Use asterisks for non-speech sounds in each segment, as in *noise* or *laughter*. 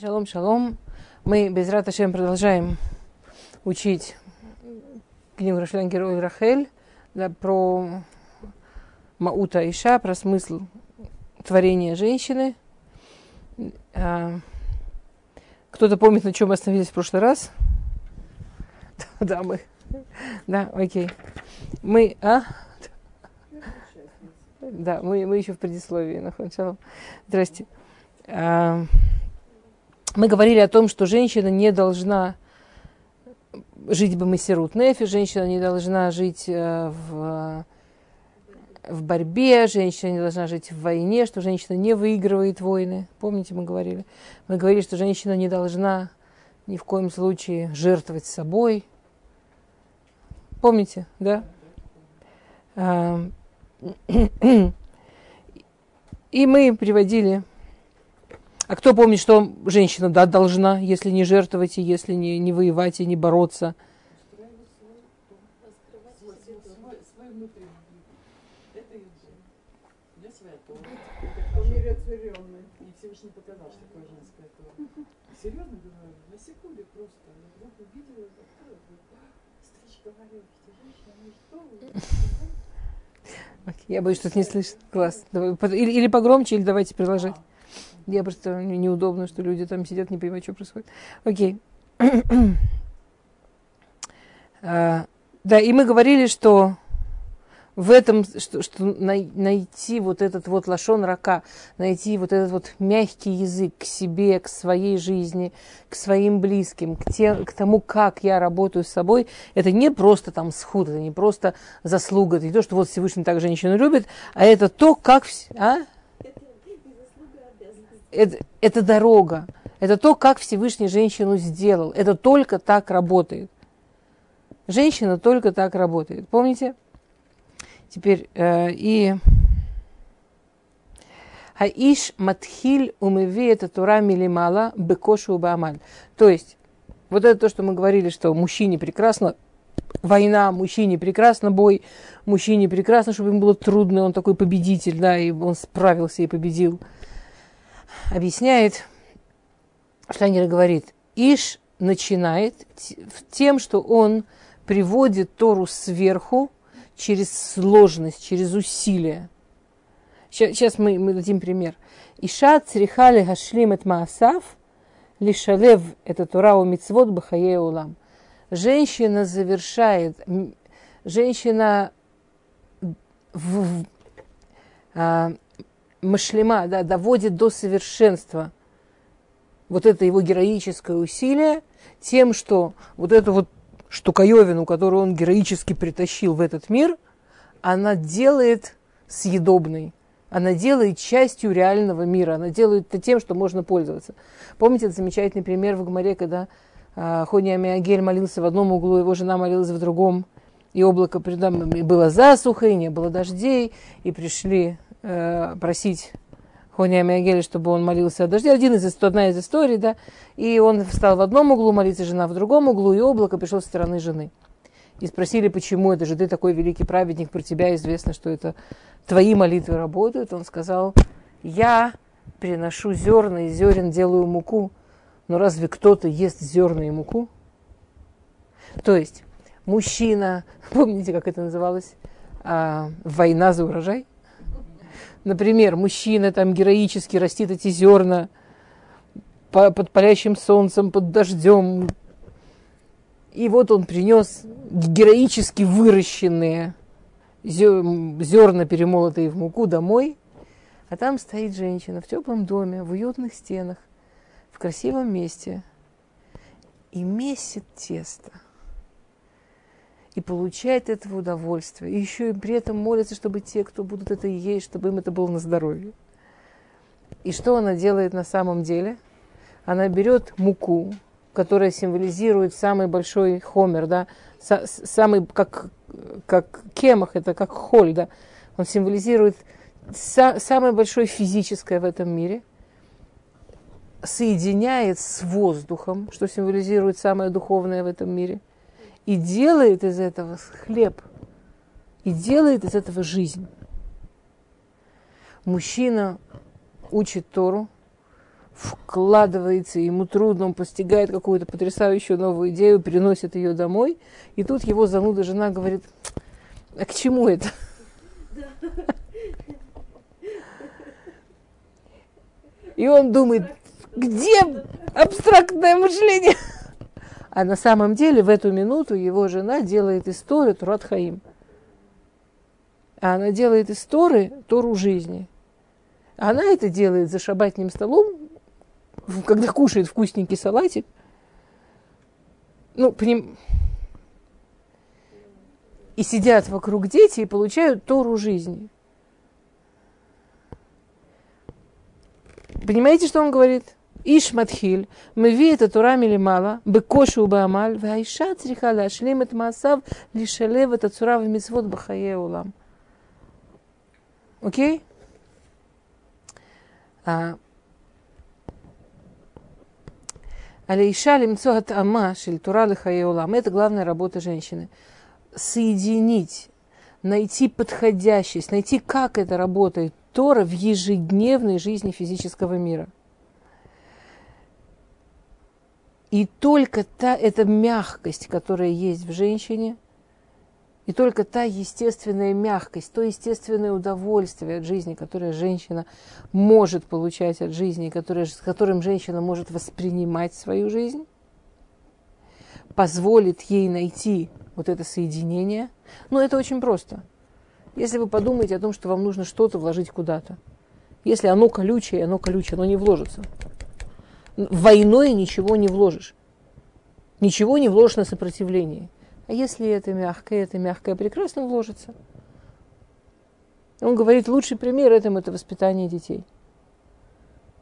Шалом, шалом. Мы без Раташем продолжаем учить книгу Рашлен Герой Рахель да, про Маута Иша, про смысл творения женщины. А, кто-то помнит, на чем мы остановились в прошлый раз? *laughs* Да, мы. Да, окей. Мы, а? Да, мы, мы еще в предисловии находимся. Здрасте. А, мы говорили о том, что женщина не должна жить бы Масерут Нефи, женщина не должна жить э, в, в борьбе, женщина не должна жить в войне, что женщина не выигрывает войны. Помните, мы говорили? Мы говорили, что женщина не должна ни в коем случае жертвовать собой. Помните, да? А, *clears throat* и мы приводили а кто помнит, что женщина да, должна, если не жертвовать, и если не, не воевать, и не бороться? Я вдруг встречка Я что не слышно. Класс. Или, или погромче, или давайте приложить. Я просто неудобно, что люди там сидят, не понимают, что происходит. Окей. *clears throat* а, да, и мы говорили, что в этом, что, что найти вот этот вот лашон рака, найти вот этот вот мягкий язык к себе, к своей жизни, к своим близким, к, тем, к тому, как я работаю с собой, это не просто там схуд, это не просто заслуга, это не то, что вот Всевышний так женщину любит, а это то, как... А? Это, это дорога. Это то, как Всевышний женщину сделал. Это только так работает. Женщина только так работает. Помните? Теперь э, и Хаиш матхиль умеви это тура милимала бекошу баамаль. То есть, вот это то, что мы говорили, что мужчине прекрасно война, мужчине прекрасно бой, мужчине прекрасно, чтобы ему было трудно, он такой победитель, да, и он справился и победил объясняет, Шлангер говорит, Иш начинает тем, что он приводит Тору сверху через сложность, через усилие. Сейчас мы, мы дадим пример. Иша црихали гашлим эт маасав, лишалев это Тора у мицвод бахае улам. Женщина завершает, женщина в, в, а, машлема, да, доводит до совершенства вот это его героическое усилие тем, что вот эту вот штуковину, которую он героически притащил в этот мир, она делает съедобной. Она делает частью реального мира. Она делает это тем, что можно пользоваться. Помните этот замечательный пример в Гмаре, когда а, Хони Амиагель молился в одном углу, его жена молилась в другом, и облако и было засуха, и не было дождей, и пришли э, просить Мегеля, чтобы он молился о дожде. Один из, одна из историй, да. И он встал в одном углу молиться, жена в другом углу, и облако пришло со стороны жены. И спросили, почему это же ты такой великий праведник, про тебя известно, что это твои молитвы работают. Он сказал, я приношу зерна, и зерен делаю муку. Но разве кто-то ест зерна и муку? То есть мужчина, *laughs* помните, как это называлось? А, война за урожай? Например, мужчина там героически растит эти зерна под палящим солнцем, под дождем. И вот он принес героически выращенные зерна, перемолотые в муку, домой. А там стоит женщина в теплом доме, в уютных стенах, в красивом месте и месит тесто – и получает этого удовольствие. И еще и при этом молится, чтобы те, кто будут это есть, чтобы им это было на здоровье. И что она делает на самом деле? Она берет муку, которая символизирует самый большой хомер, да, самый, как, как кемах, это как холь, да, он символизирует са, самое большое физическое в этом мире, соединяет с воздухом, что символизирует самое духовное в этом мире – и делает из этого хлеб, и делает из этого жизнь. Мужчина учит Тору вкладывается, ему трудно, он постигает какую-то потрясающую новую идею, переносит ее домой, и тут его зануда жена говорит, а к чему это? И он думает, где абстрактное мышление? А на самом деле в эту минуту его жена делает Турат Хаим. А она делает историю Тору жизни. Она это делает за шабатным столом, когда кушает вкусненький салатик. Ну, поним... И сидят вокруг дети и получают Тору жизни. Понимаете, что он говорит? Иш Матхиль, Меви это Тура Милимала, Бекошу Баамаль, Ваиша Црихала, Шлим это Масав, Лишалев это Цура в Мисвод Бахае Улам. Окей? А, Алейша лимцо от ама шельтура лихаеулам. Это главная работа женщины. Соединить, найти подходящесть, найти, как это работает Тора в ежедневной жизни физического мира – И только та, эта мягкость, которая есть в женщине, и только та естественная мягкость, то естественное удовольствие от жизни, которое женщина может получать от жизни, которое, с которым женщина может воспринимать свою жизнь, позволит ей найти вот это соединение. Но это очень просто. Если вы подумаете о том, что вам нужно что-то вложить куда-то, если оно колючее, оно колючее, оно не вложится войной ничего не вложишь. Ничего не вложишь на сопротивление. А если это мягкое, это мягкое прекрасно вложится. Он говорит, лучший пример этому – это воспитание детей.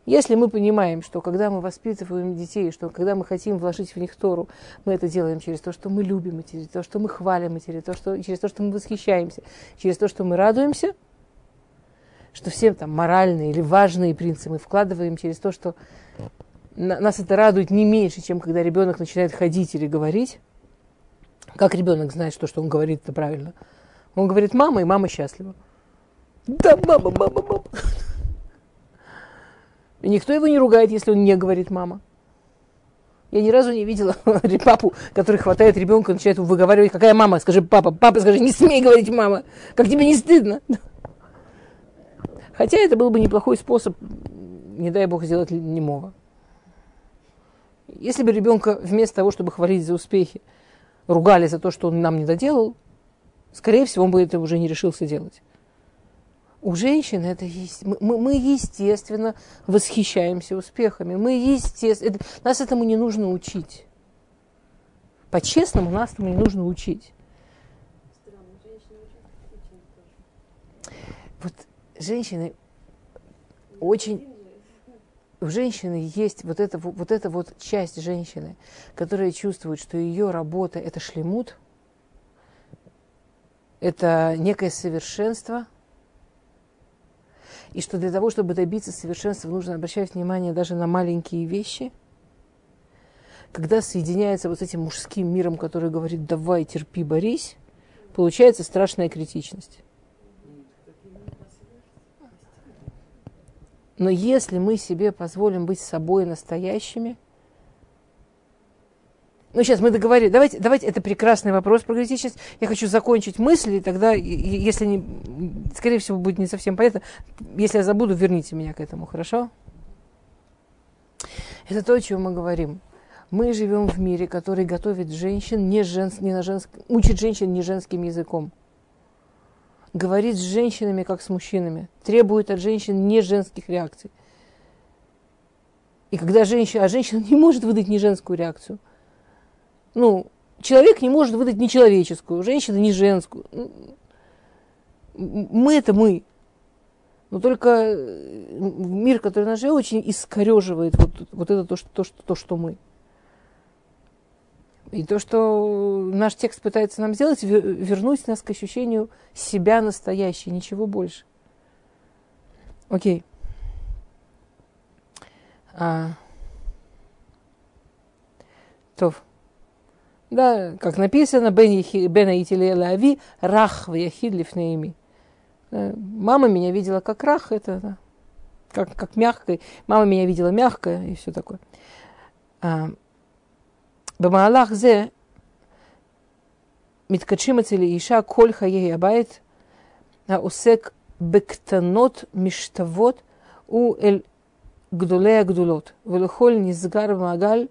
Если мы понимаем, что когда мы воспитываем детей, что когда мы хотим вложить в них Тору, мы это делаем через то, что мы любим, через то, что мы хвалим, через то, что, через то, что мы восхищаемся, через то, что мы радуемся, что все там моральные или важные принципы мы вкладываем через то, что нас это радует не меньше, чем когда ребенок начинает ходить или говорить. Как ребенок знает, что, что он говорит, это правильно. Он говорит мама, и мама счастлива. Да, мама, мама, мама. И никто его не ругает, если он не говорит мама. Я ни разу не видела *laughs* папу, который хватает ребенка и начинает выговаривать, какая мама, скажи папа, папа, скажи, не смей говорить мама, как тебе не стыдно. *laughs* Хотя это был бы неплохой способ, не дай бог, сделать немого. Если бы ребенка вместо того, чтобы хвалить за успехи, ругали за то, что он нам не доделал, скорее всего, он бы это уже не решился делать. У женщин это есть. Мы, мы естественно, восхищаемся успехами. Мы, естественно, это, нас этому не нужно учить. По-честному, нас этому не нужно учить. Вот женщины очень у женщины есть вот эта, вот эта вот часть женщины, которая чувствует, что ее работа – это шлемут, это некое совершенство, и что для того, чтобы добиться совершенства, нужно обращать внимание даже на маленькие вещи. Когда соединяется вот с этим мужским миром, который говорит «давай, терпи, борись», получается страшная критичность. Но если мы себе позволим быть собой настоящими, ну, сейчас мы договорились. Давайте, давайте, это прекрасный вопрос про критичность. Я хочу закончить мысли, тогда, если не, скорее всего, будет не совсем понятно. Если я забуду, верните меня к этому, хорошо? Это то, о чем мы говорим. Мы живем в мире, который готовит женщин не, женс, не на женск, учит женщин не женским языком говорит с женщинами, как с мужчинами, требует от женщин не женских реакций. И когда женщина, а женщина не может выдать не женскую реакцию. Ну, человек не может выдать не человеческую, женщина не женскую. Мы это мы. Но только э, мир, который нас живет, очень искореживает вот, вот это то, что, то, что, то, что мы. И то, что наш текст пытается нам сделать, вернуть нас к ощущению себя настоящей, ничего больше. Окей. А. То. Да, как написано, Бен Итиле Лави, Рах в Яхид Лифнеими. Мама меня видела как Рах, это да, как, как мягкой. Мама меня видела мягкая и все такое. А, במהלך זה מתקדשים אצל אישה כל חיי הבית העוסק בקטנות משתוות הוא אל גדולי הגדולות, ולכל נסגר במעגל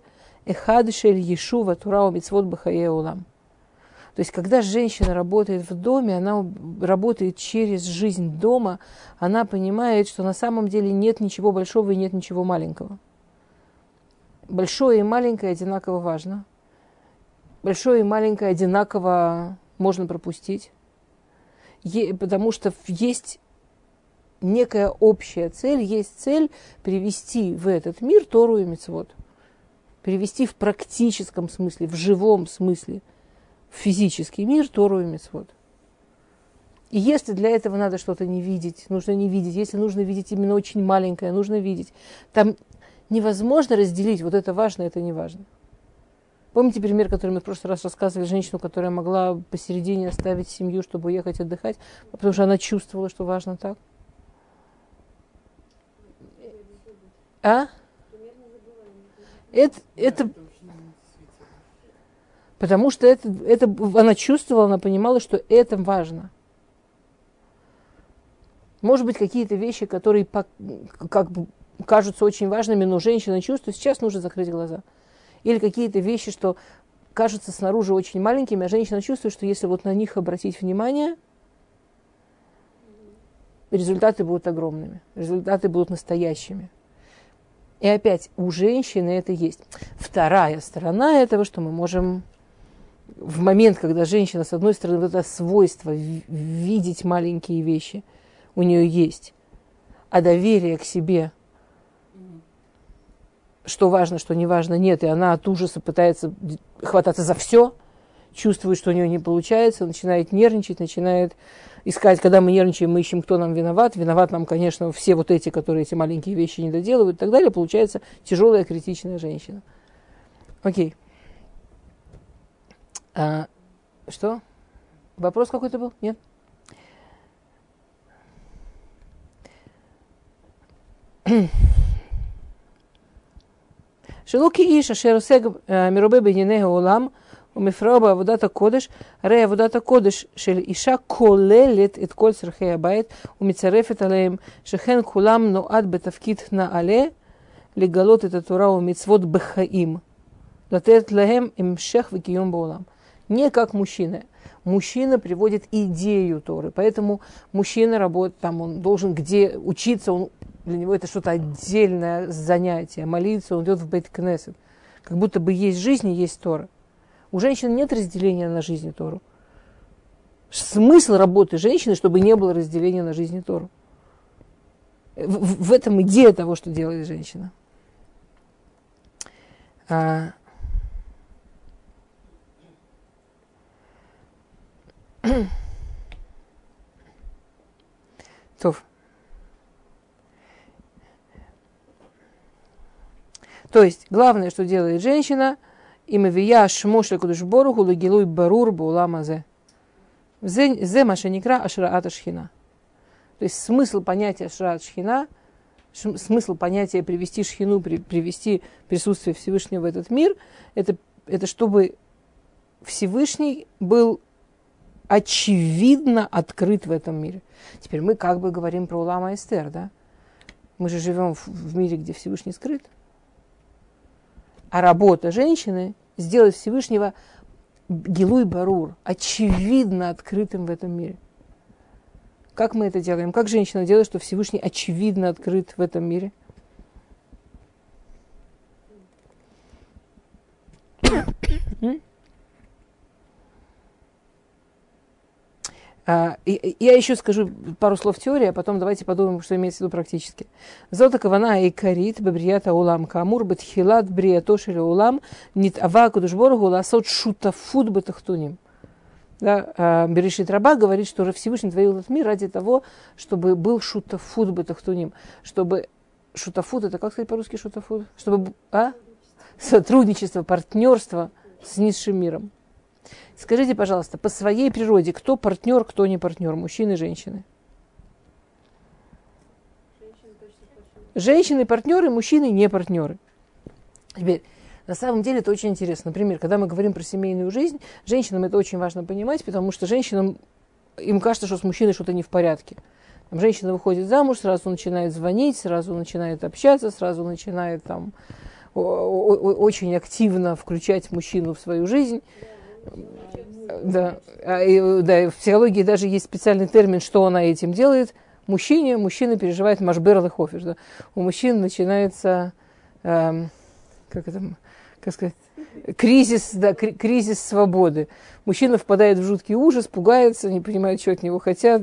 אחד של יישוב התורה ומצוות בחיי העולם. То есть, когда женщина работает в доме, она работает через жизнь дома, она понимает, что на самом деле нет ничего большого и нет ничего маленького. Большое и маленькое одинаково важно. Большое и маленькое одинаково можно пропустить. потому что есть некая общая цель, есть цель привести в этот мир Тору и Мецвод. Привести в практическом смысле, в живом смысле – физический мир, Тору и Мецвод. И если для этого надо что-то не видеть, нужно не видеть, если нужно видеть именно очень маленькое, нужно видеть. Там невозможно разделить, вот это важно, это не важно. Помните пример, который мы в прошлый раз рассказывали, женщину, которая могла посередине оставить семью, чтобы уехать отдыхать, потому что она чувствовала, что важно так? А? Это, это, Потому что это, это, она чувствовала, она понимала, что это важно. Может быть, какие-то вещи, которые как бы кажутся очень важными, но женщина чувствует, сейчас нужно закрыть глаза. Или какие-то вещи, что кажутся снаружи очень маленькими, а женщина чувствует, что если вот на них обратить внимание, результаты будут огромными, результаты будут настоящими. И опять, у женщины это есть. Вторая сторона этого, что мы можем в момент, когда женщина, с одной стороны, вот это свойство видеть маленькие вещи у нее есть, а доверие к себе, что важно, что не важно, нет, и она от ужаса пытается хвататься за все, чувствует, что у нее не получается, начинает нервничать, начинает искать, когда мы нервничаем, мы ищем, кто нам виноват. Виноват нам, конечно, все вот эти, которые эти маленькие вещи не доделывают и так далее. Получается тяжелая, критичная женщина. Окей. А, что? Вопрос какой-то был? Нет? Mm-hmm. *clears throat* כאיש אשר עוסק מרובה בענייני העולם ומפרע בעבודת הקודש, הרי עבודת הקודש של אישה כוללת את כל צרכי הבית ומצרפת עליהם, שכן כולם נועד בתפקיד נעלה לגלות את התורה ומצוות בחיים, לתת להם המשך וקיום בעולם не как мужчина. Мужчина приводит идею Торы, поэтому мужчина работает там, он должен где учиться, он, для него это что-то отдельное занятие, молиться, он идет в бейт кнесет как будто бы есть жизнь и есть Тора. У женщин нет разделения на жизнь и Тору. Смысл работы женщины, чтобы не было разделения на жизнь и Тору. В, в этом идея того, что делает женщина. А, *clears throat* То. То есть, главное, что делает женщина, имевия шмоша кудушбору гулагилуй барур буламазе. Зе машеникра ашраата шхина. То есть смысл понятия ашраат шхина, смысл понятия привести шхину, привести присутствие Всевышнего в этот мир, это, это чтобы Всевышний был очевидно открыт в этом мире. Теперь мы как бы говорим про Улама Эстер, да? Мы же живем в, в мире, где Всевышний скрыт. А работа женщины сделать Всевышнего Гилуй Барур, очевидно открытым в этом мире. Как мы это делаем? Как женщина делает, что Всевышний очевидно открыт в этом мире? А, я еще скажу пару слов теории, а потом давайте подумаем, что имеется в виду практически. Зота кавана и карит бабрията улам камур бетхилат бриятошили улам нит ава кудушборгу ласот шутафут бетахтуним. Да, а, Берешит Раба говорит, что Всевышний творил этот мир ради того, чтобы был шутафут бетахтуним, чтобы шутафут, это как сказать по-русски шутафут? Чтобы, а? Сотрудничество, партнерство с низшим миром. Скажите, пожалуйста, по своей природе, кто партнер, кто не партнер, мужчины и женщины? Женщины партнеры, мужчины не партнеры. Теперь, на самом деле это очень интересно. Например, когда мы говорим про семейную жизнь, женщинам это очень важно понимать, потому что женщинам, им кажется, что с мужчиной что-то не в порядке. Там, женщина выходит замуж, сразу начинает звонить, сразу начинает общаться, сразу начинает там очень активно включать мужчину в свою жизнь. Да, а, и, да, в психологии даже есть специальный термин, что она этим делает. Мужчине, мужчина переживает машбер лехофиш. Да. У мужчин начинается, эм, как это, как сказать, кризис, да, кризис свободы. Мужчина впадает в жуткий ужас, пугается, не понимает, что от него хотят,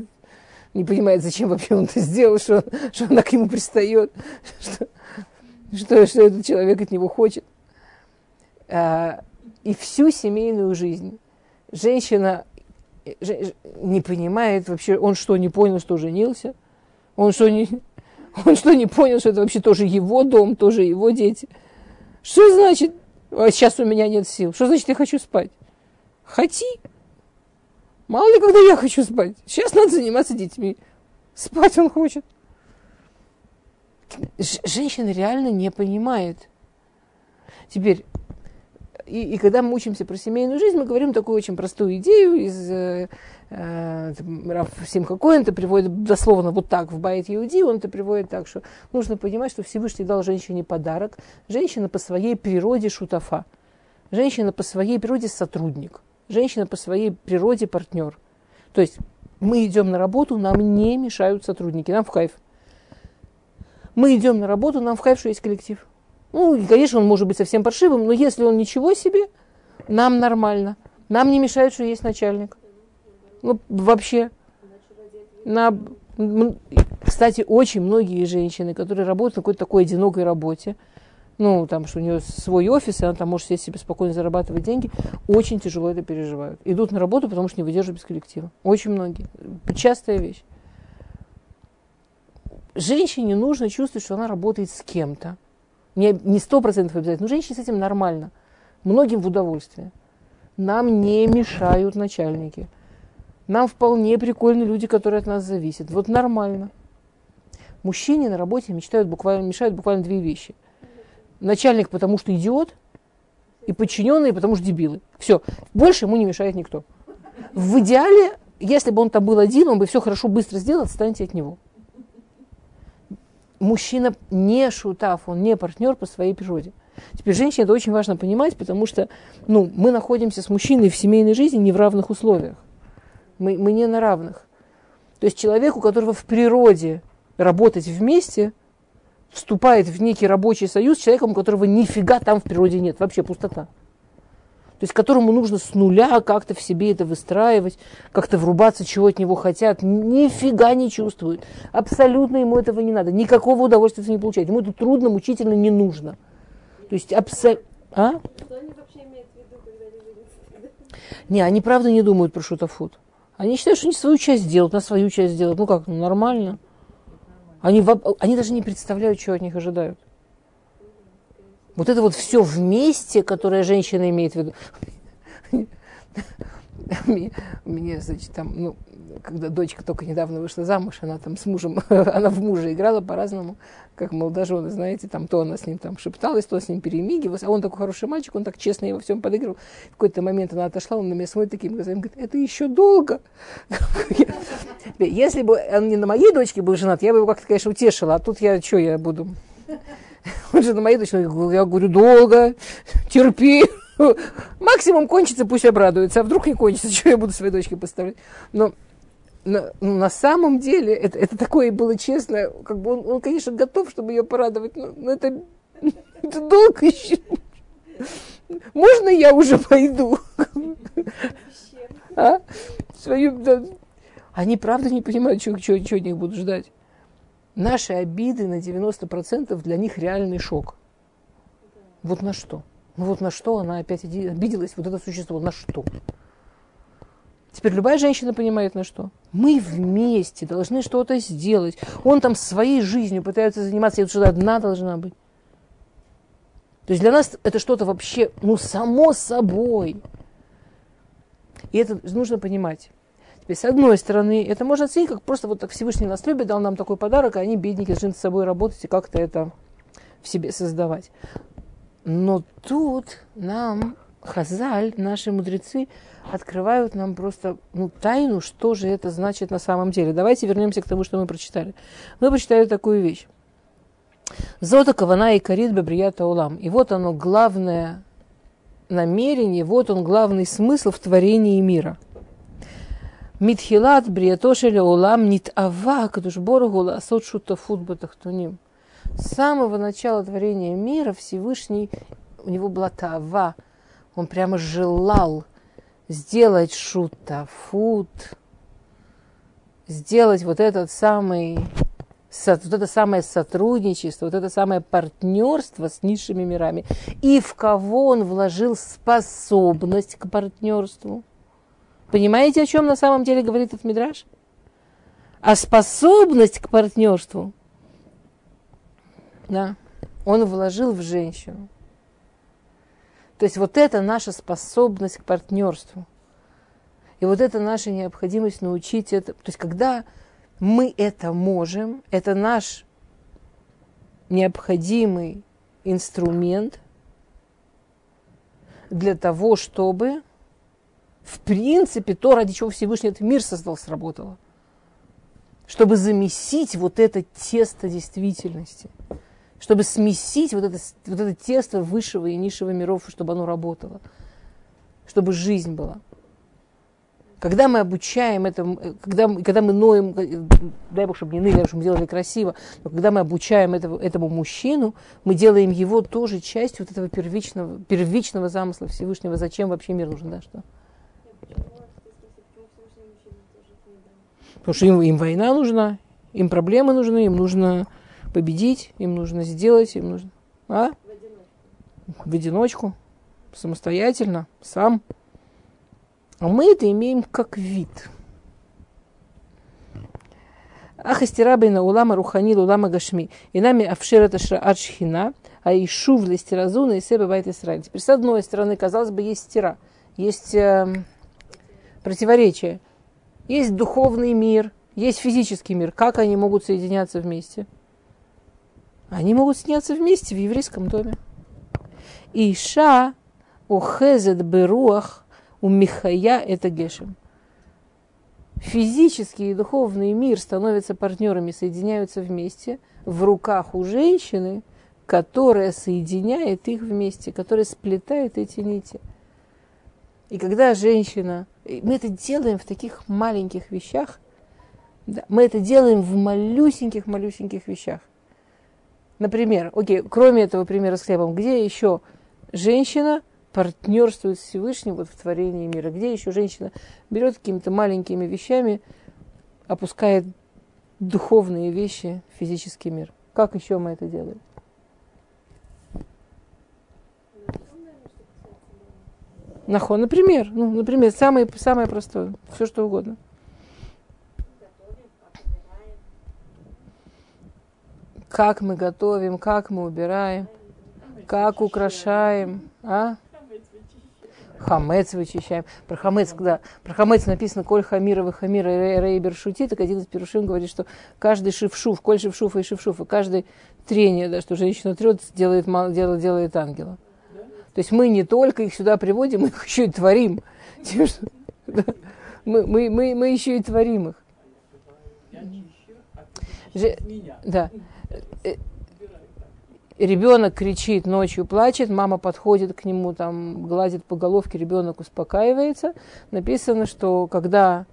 не понимает, зачем вообще он это сделал, что, что она к нему пристает, что, что, что этот человек от него хочет. А, и всю семейную жизнь женщина не понимает вообще, он что, не понял, что женился? Он что, не, *laughs* он что, не понял, что это вообще тоже его дом, тоже его дети? Что значит, а сейчас у меня нет сил? Что значит, я хочу спать? Хоти. Мало ли, когда я хочу спать. Сейчас надо заниматься детьми. Спать он хочет. Ж- женщина реально не понимает. Теперь, и, и когда мы учимся про семейную жизнь, мы говорим такую очень простую идею из э, э, Симха Коэн, это приводит дословно вот так в Байт Иуди, он это приводит так, что нужно понимать, что Всевышний дал женщине подарок. Женщина по своей природе шутафа. Женщина по своей природе сотрудник. Женщина по своей природе партнер. То есть мы идем на работу, нам не мешают сотрудники, нам в кайф. Мы идем на работу, нам в кайф, что есть коллектив. Ну, конечно, он может быть совсем паршивым, но если он ничего себе, нам нормально. Нам не мешает, что есть начальник. Ну, вообще. На, кстати, очень многие женщины, которые работают на какой-то такой одинокой работе, ну, там, что у нее свой офис, и она там может сесть себе спокойно зарабатывать деньги, очень тяжело это переживают. Идут на работу, потому что не выдерживают без коллектива. Очень многие. Частая вещь. Женщине нужно чувствовать, что она работает с кем-то. Не сто процентов обязательно, но женщине с этим нормально. Многим в удовольствие. Нам не мешают начальники. Нам вполне прикольные люди, которые от нас зависят. Вот нормально. Мужчине на работе мечтают буквально, мешают буквально две вещи. Начальник, потому что идиот, и подчиненные, потому что дебилы. Все. Больше ему не мешает никто. В идеале, если бы он там был один, он бы все хорошо быстро сделал, отстаньте от него мужчина не шутав, он не партнер по своей природе. Теперь женщине это очень важно понимать, потому что ну, мы находимся с мужчиной в семейной жизни не в равных условиях. Мы, мы не на равных. То есть человек, у которого в природе работать вместе, вступает в некий рабочий союз с человеком, у которого нифига там в природе нет, вообще пустота то есть которому нужно с нуля как-то в себе это выстраивать, как-то врубаться, чего от него хотят, нифига не чувствует. Абсолютно ему этого не надо. Никакого удовольствия не получает. Ему это трудно, мучительно, не нужно. То есть абсолютно... А? Не, они правда не думают про шутафут. Они считают, что они свою часть делают, на свою часть делают. Ну как, ну нормально. Они, они даже не представляют, чего от них ожидают. Вот это вот все вместе, которое женщина имеет в виду. Мне, значит, там, ну, когда дочка только недавно вышла замуж, она там с мужем, *laughs* она в мужа играла по-разному, как молодожены, знаете, там то она с ним там шепталась, то с ним перемигивалась, а он такой хороший мальчик, он так честно ей во всем подыгрывал. В какой-то момент она отошла, он на меня смотрит такими глазами, говорит, это еще долго. *laughs* Если бы он не на моей дочке был женат, я бы его как-то, конечно, утешила, а тут я, что я буду *laughs* он же на моей дочери, я говорю, долго, терпи. *laughs* Максимум кончится, пусть обрадуется. А вдруг не кончится, *laughs* что я буду своей дочке поставлять? Но на, ну, на самом деле, это, это такое было честно, как бы он, он, конечно, готов, чтобы ее порадовать, но, но это, это долго еще. Можно я уже пойду? А? Свою, да. Они правда не понимают, что, что, что от них будут ждать наши обиды на 90% для них реальный шок. Вот на что? Ну вот на что она опять обиделась, вот это существо, на что? Теперь любая женщина понимает на что. Мы вместе должны что-то сделать. Он там своей жизнью пытается заниматься, я что-то одна должна быть. То есть для нас это что-то вообще, ну, само собой. И это нужно понимать. Теперь, с одной стороны, это можно оценить, как просто вот так Всевышний нас любит, дал нам такой подарок, и они, бедники, должны с собой работать и как-то это в себе создавать. Но тут нам Хазаль, наши мудрецы, открывают нам просто ну, тайну, что же это значит на самом деле. Давайте вернемся к тому, что мы прочитали. Мы прочитали такую вещь. Зота кавана и карит бабрията улам. И вот оно главное намерение, вот он главный смысл в творении мира. Митхилат бриятошеля улам нит ава кадуш боргу ласот шутафут батахтуним. С самого начала творения мира Всевышний, у него была тава, он прямо желал сделать шутафут, сделать вот этот самый вот это самое сотрудничество, вот это самое партнерство с низшими мирами. И в кого он вложил способность к партнерству. Понимаете, о чем на самом деле говорит этот мидраж? А способность к партнерству, да, он вложил в женщину. То есть вот это наша способность к партнерству. И вот это наша необходимость научить это. То есть когда мы это можем, это наш необходимый инструмент для того, чтобы в принципе то, ради чего Всевышний этот мир создал, сработало. Чтобы замесить вот это тесто действительности. Чтобы смесить вот это, вот это тесто высшего и низшего миров, чтобы оно работало. Чтобы жизнь была. Когда мы обучаем этому, когда, когда мы ноем, дай Бог, чтобы не ныли, чтобы мы делали красиво, но когда мы обучаем этого, этому мужчину, мы делаем его тоже частью вот этого первичного, первичного замысла Всевышнего. Зачем вообще мир нужен, да, что? Потому что им, им война нужна, им проблемы нужны, им нужно победить, им нужно сделать, им нужно... А? В одиночку. В самостоятельно, сам. А мы это имеем как вид. Ахастирабина улама рухани улама гашми. И нами афширата ашхина, а и шув листиразуна и себе бывает Израиль. Теперь, с одной стороны, казалось бы, есть стира, есть э, противоречие. Есть духовный мир, есть физический мир. Как они могут соединяться вместе? Они могут соединяться вместе в еврейском доме. Иша охезет беруах у Михая это Гешем. Физический и духовный мир становятся партнерами, соединяются вместе в руках у женщины, которая соединяет их вместе, которая сплетает эти нити. И когда женщина, мы это делаем в таких маленьких вещах, да, мы это делаем в малюсеньких-малюсеньких вещах. Например, окей, кроме этого примера с хлебом, где еще женщина партнерствует с Всевышним вот в творении мира. Где еще женщина берет какими-то маленькими вещами, опускает духовные вещи в физический мир. Как еще мы это делаем? Нахон, например, ну, например, самое, самое простое, все что угодно. Как мы готовим, как мы убираем, как украшаем, а? Хамец вычищаем. Про хамец, когда про хамец написано «Коль хамира вы хамира рейбер шути», так один из перушим говорит, что каждый шившуф, коль шившуфа и шившуфа, каждый трение, да, что женщина трет, делает, делает, делает ангела. То есть мы не только их сюда приводим, мы их *laughs* еще и творим. Мы, мы, мы, мы еще и творим их. Же, да ребенок кричит ночью, плачет, мама подходит к нему, там, гладит по головке, ребенок успокаивается. Написано, что когда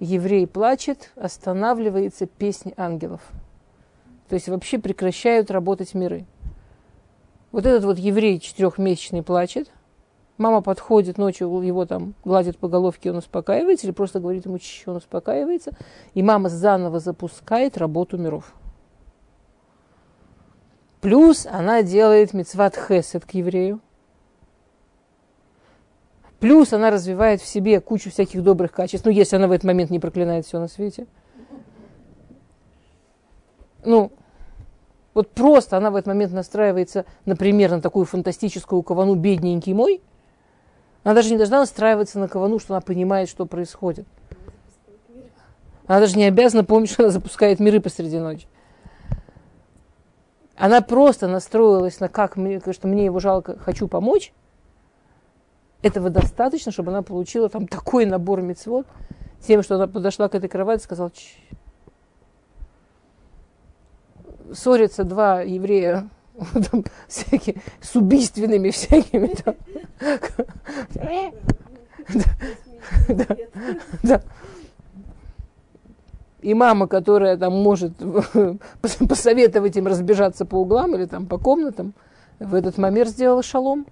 еврей плачет, останавливается песнь ангелов. То есть вообще прекращают работать миры. Вот этот вот еврей четырехмесячный плачет, мама подходит ночью, его там гладит по головке, он успокаивается, или просто говорит ему, что он успокаивается, и мама заново запускает работу миров. Плюс она делает мецват хесед к еврею. Плюс она развивает в себе кучу всяких добрых качеств. Ну, если она в этот момент не проклинает все на свете. Ну, вот просто она в этот момент настраивается, например, на такую фантастическую кавану «бедненький мой». Она даже не должна настраиваться на кавану, что она понимает, что происходит. Она даже не обязана помнить, что она запускает миры посреди ночи. Она просто настроилась на как, что мне его жалко, хочу помочь. Этого достаточно, чтобы она получила там такой набор мецвод, тем, что она подошла к этой кровати и сказала, ссорятся два еврея *laughs* там, всякие, с убийственными всякими. И мама, которая там может *laughs* посоветовать им разбежаться по углам или там по комнатам, в этот момент сделала шалом.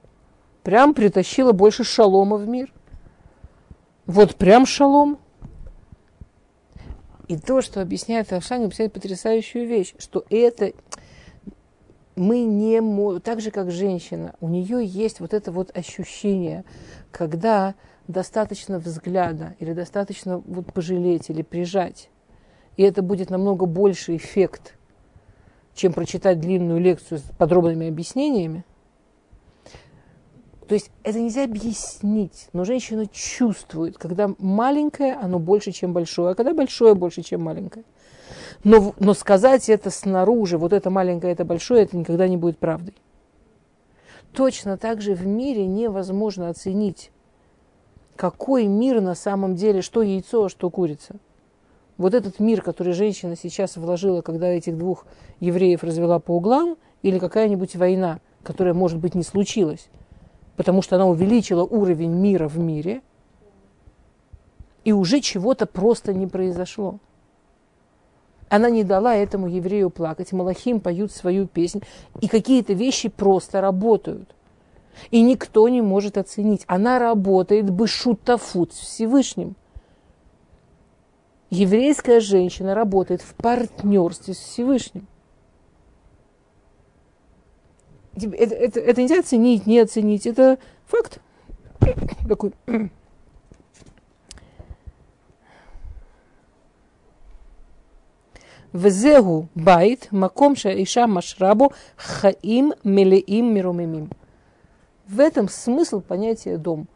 Прям притащила больше шалома в мир. Вот прям шалом. И то, что объясняет Равшани, объясняет потрясающую вещь, что это мы не можем, так же как женщина, у нее есть вот это вот ощущение, когда достаточно взгляда или достаточно вот пожалеть или прижать, и это будет намного больше эффект, чем прочитать длинную лекцию с подробными объяснениями. То есть это нельзя объяснить, но женщина чувствует, когда маленькое, оно больше, чем большое, а когда большое, больше, чем маленькое. Но, но сказать это снаружи, вот это маленькое, это большое, это никогда не будет правдой. Точно так же в мире невозможно оценить, какой мир на самом деле, что яйцо, а что курица. Вот этот мир, который женщина сейчас вложила, когда этих двух евреев развела по углам, или какая-нибудь война, которая, может быть, не случилась, потому что она увеличила уровень мира в мире, и уже чего-то просто не произошло. Она не дала этому еврею плакать. Малахим поют свою песнь. И какие-то вещи просто работают. И никто не может оценить. Она работает бы шутафут с Всевышним. Еврейская женщина работает в партнерстве с Всевышним. Типа, это, это, это нельзя оценить, не оценить. Это факт. Такой. Везегу байт, маком иша машрабу, хаим мелеим мирумимим. В этом смысл понятия дом.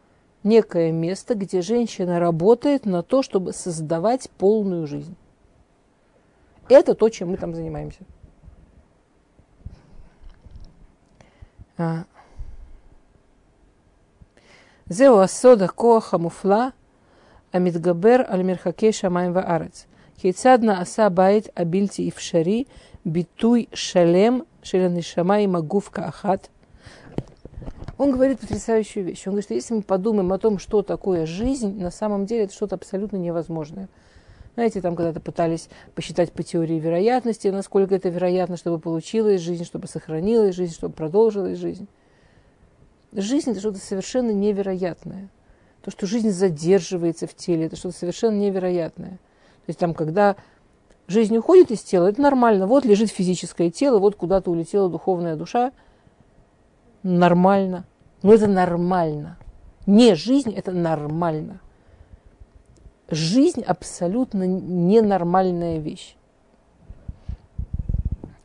Некое место, где женщина работает на то, чтобы создавать полную жизнь. Это то, чем мы там занимаемся. זהו הסוד הכוח המופלא המתגבר על מרחקי שמיים וארץ. כיצד נעשה בית הבלתי אפשרי ביטוי שלם של הנשמה עם הגוף כאחת? Он говорит потрясающую вещь. Он говорит, что если мы подумаем о том, что такое жизнь, на самом деле это что-то абсолютно невозможное. Знаете, там когда-то пытались посчитать по теории вероятности, насколько это вероятно, чтобы получилась жизнь, чтобы сохранилась жизнь, чтобы продолжилась жизнь. Жизнь – это что-то совершенно невероятное. То, что жизнь задерживается в теле, это что-то совершенно невероятное. То есть там, когда жизнь уходит из тела, это нормально. Вот лежит физическое тело, вот куда-то улетела духовная душа. Нормально. Но это нормально. Не жизнь, это нормально. Жизнь абсолютно ненормальная вещь.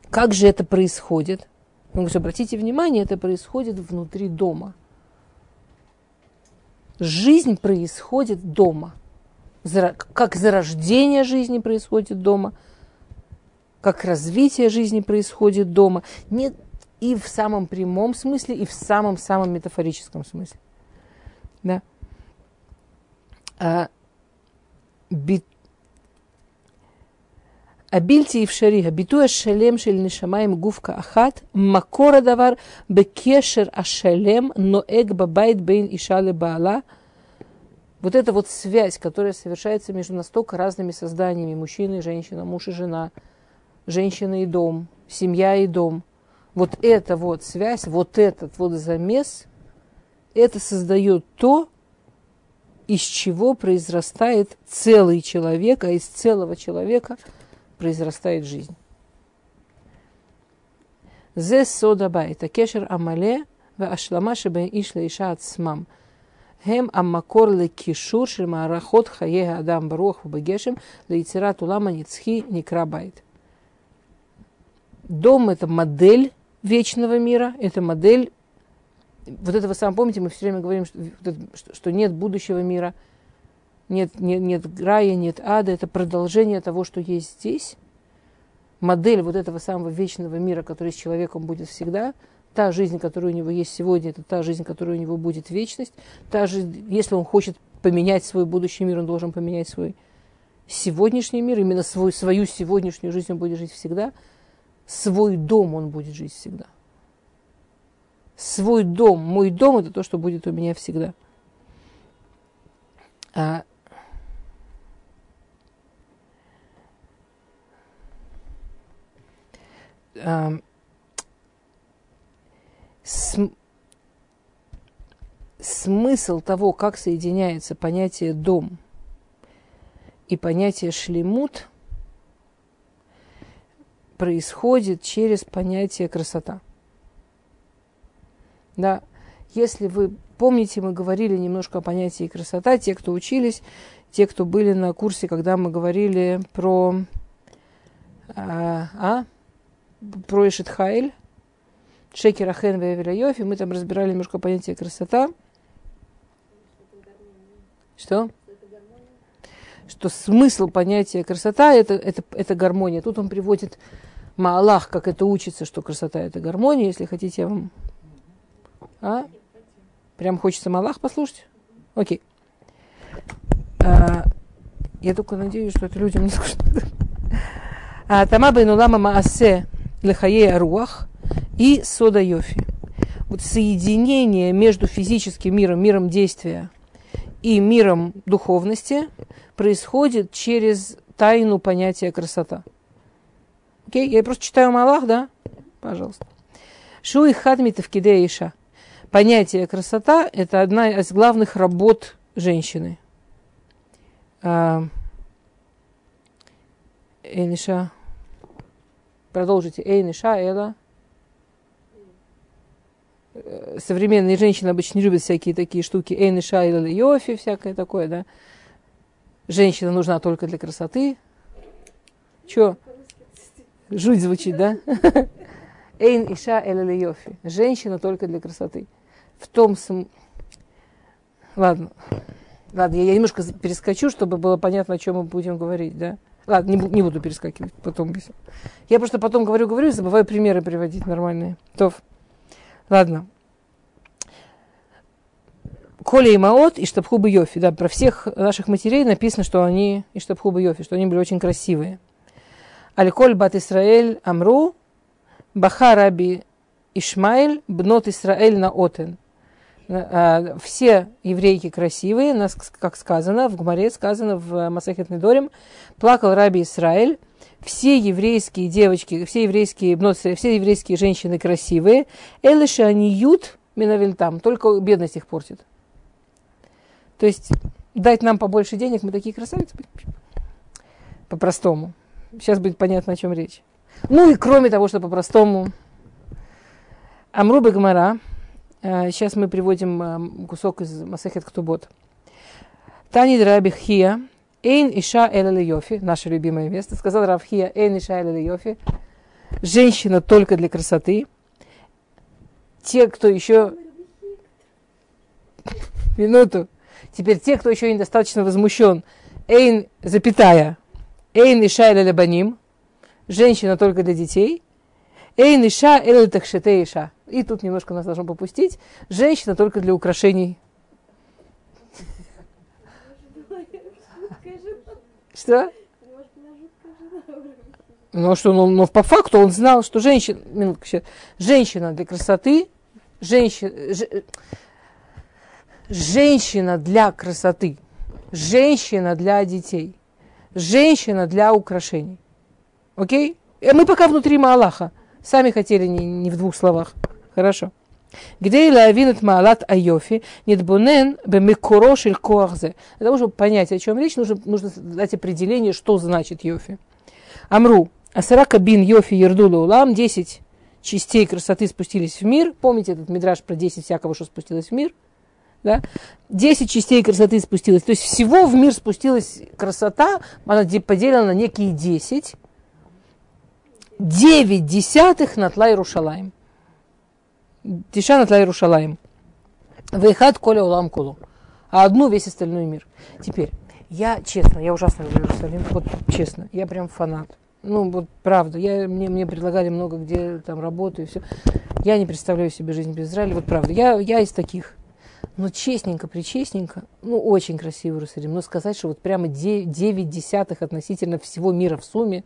Как же это происходит? Он говорит, обратите внимание, это происходит внутри дома. Жизнь происходит дома – как зарождение жизни происходит дома, как развитие жизни происходит дома. Нет и в самом прямом смысле, и в самом-самом метафорическом смысле. Да? А, бит... הבלתי אפשרי, הביטוי השלם של נשמה עם גוף כאחת, מקור הדבר בקשר השלם נוהג בבית בין אישה לבעלה, вот эта вот связь, которая совершается между настолько разными созданиями, мужчина и женщина, муж и жена, женщина и дом, семья и дом, вот эта вот связь, вот этот вот замес, это создает то, из чего произрастает целый человек, а из целого человека произрастает жизнь. Зе сода байта кешер амале в ашлама шебе ишле иша ацмам. Хем аммакор ле кишур шель маарахот хае адам баруах бегешем ле ицерат улама ницхи некрабайт. Дом – это модель вечного мира, это модель вот этого самого, помните, мы все время говорим, что, что нет будущего мира. нет, нет, нет рая, нет ада, это продолжение того, что есть здесь. Модель вот этого самого вечного мира, который с человеком будет всегда, та жизнь, которая у него есть сегодня, это та жизнь, которая у него будет вечность. Та же, если он хочет поменять свой будущий мир, он должен поменять свой сегодняшний мир, именно свой, свою сегодняшнюю жизнь он будет жить всегда, свой дом он будет жить всегда. Свой дом, мой дом это то, что будет у меня всегда. А, а, см, смысл того, как соединяется понятие дом и понятие шлемут, происходит через понятие красота. Да, если вы помните, мы говорили немножко о понятии красота, те, кто учились, те, кто были на курсе, когда мы говорили про, а, а про Ишитхайль, Шекер Ахен Йофи, мы там разбирали немножко понятие красота. Что? Что смысл понятия красота это, это, это гармония. Тут он приводит Маалах, как это учится, что красота это гармония. Если хотите, я вам... А? Прям хочется Малах послушать? Окей. А, я только надеюсь, что это людям не скучно. А Тама Бейнулама Маасе Лехае Аруах и Сода Йофи. Вот соединение между физическим миром, миром действия и миром духовности происходит через тайну понятия красота. Окей, я просто читаю Малах, да? Пожалуйста. Шуи хадмитов кидеиша. Понятие красота – это одна из главных работ женщины. А, Эйниша. Продолжите. Эйниша, Эла. Э, современные женщины обычно не любят всякие такие штуки. Эйниша, Эла, Йофи, всякое такое, да. Женщина нужна только для красоты. Чё? Жуть звучит, да? *laughs* Эйн Иша Эле Йофи. Женщина только для красоты в том см... Ладно. Ладно, я, немножко перескочу, чтобы было понятно, о чем мы будем говорить, да? Ладно, не, не буду перескакивать, потом. Я просто потом говорю, говорю, и забываю примеры приводить нормальные. Тов. Ладно. Коля и Маот и Штабхуба Йофи. Да, про всех наших матерей написано, что они и Штабхуба Йофи, что они были очень красивые. Аль-Коль Бат Исраэль Амру, Бахараби Ишмаэль, Бнот Исраэль на Отен. Э, все еврейки красивые, нас, как сказано, в Гумаре сказано в Масахет Недорим, плакал Раби Исраиль, все еврейские девочки, все еврейские, все еврейские женщины красивые, элиша они ют минавильтам, только бедность их портит. То есть дать нам побольше денег, мы такие красавицы. По-простому. Сейчас будет понятно, о чем речь. Ну и кроме того, что по-простому, Амруба Гмара, Э, сейчас мы приводим э, кусок из Масахет Ктубот. Тани Рабихия, Эйн Иша Эле Йофи, наше любимое место, сказал Равхия, Эйн Иша Эле Йофи, женщина только для красоты. Те, кто еще... *laughs* Минуту. Теперь те, кто еще недостаточно возмущен. Эйн, запятая. Эйн Иша Эле Баним, женщина только для детей. Эйн Иша Эле Тахшете Иша и тут немножко нас должно попустить. Женщина только для украшений. Что? Ну что, ну, но по факту он знал, что женщина, минутку, сейчас, женщина для красоты, женщина, ж, женщина для красоты, женщина для детей, женщина для украшений. Окей? Э, мы пока внутри Малаха. Сами хотели не, не в двух словах. Хорошо. Где лавинет малат айофи, нетбунен бемикуро шель коахзе. Для того, чтобы понять, о чем речь, нужно, нужно дать определение, что значит йофи. Амру. Асарака бин йофи ердула улам. Десять частей красоты спустились в мир. Помните этот мидраж про десять всякого, что спустилось в мир? Да? Десять частей красоты спустилось. То есть всего в мир спустилась красота, она поделена на некие десять. Девять десятых на тла Иерушалаем. Тишана тла Иерушалаем. Вейхат коля улам кулу. А одну весь остальной мир. Теперь, Я, честно, я ужасно люблю Иерусалим, вот честно, я прям фанат. Ну, вот правда, я, мне, мне предлагали много где там работу и все. Я не представляю себе жизнь без Израиля, вот правда. Я, я из таких. Но честненько, причестненько, ну, очень красивый Иерусалим. Но сказать, что вот прямо 9 десятых относительно всего мира в сумме,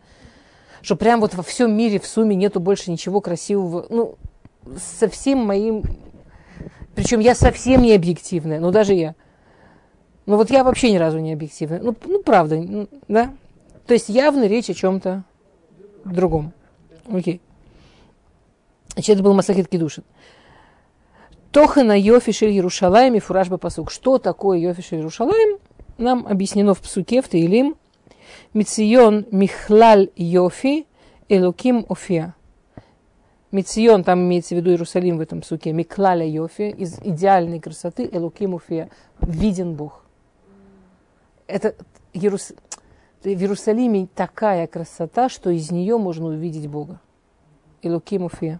что прям вот во всем мире в сумме нету больше ничего красивого, ну, со всем моим... Причем я совсем не объективная, ну, даже я. Ну, вот я вообще ни разу не объективная. Ну, ну правда, да? То есть явно речь о чем-то другом. Окей. Значит, это был Масахит Кедушин. Тохана Йофишель Ярушалаем и Фуражба Пасук. Что такое Йофишель Ярушалаем? Нам объяснено в Псуке, в Таилим. Мицион Михлаль Йофи Элоким Офия. Мицион, там имеется в виду Иерусалим в этом суке, Миклаля Йофи, из идеальной красоты Элоким Офия, виден Бог. Это Иерус... в Иерусалиме такая красота, что из нее можно увидеть Бога. Элоким Офия.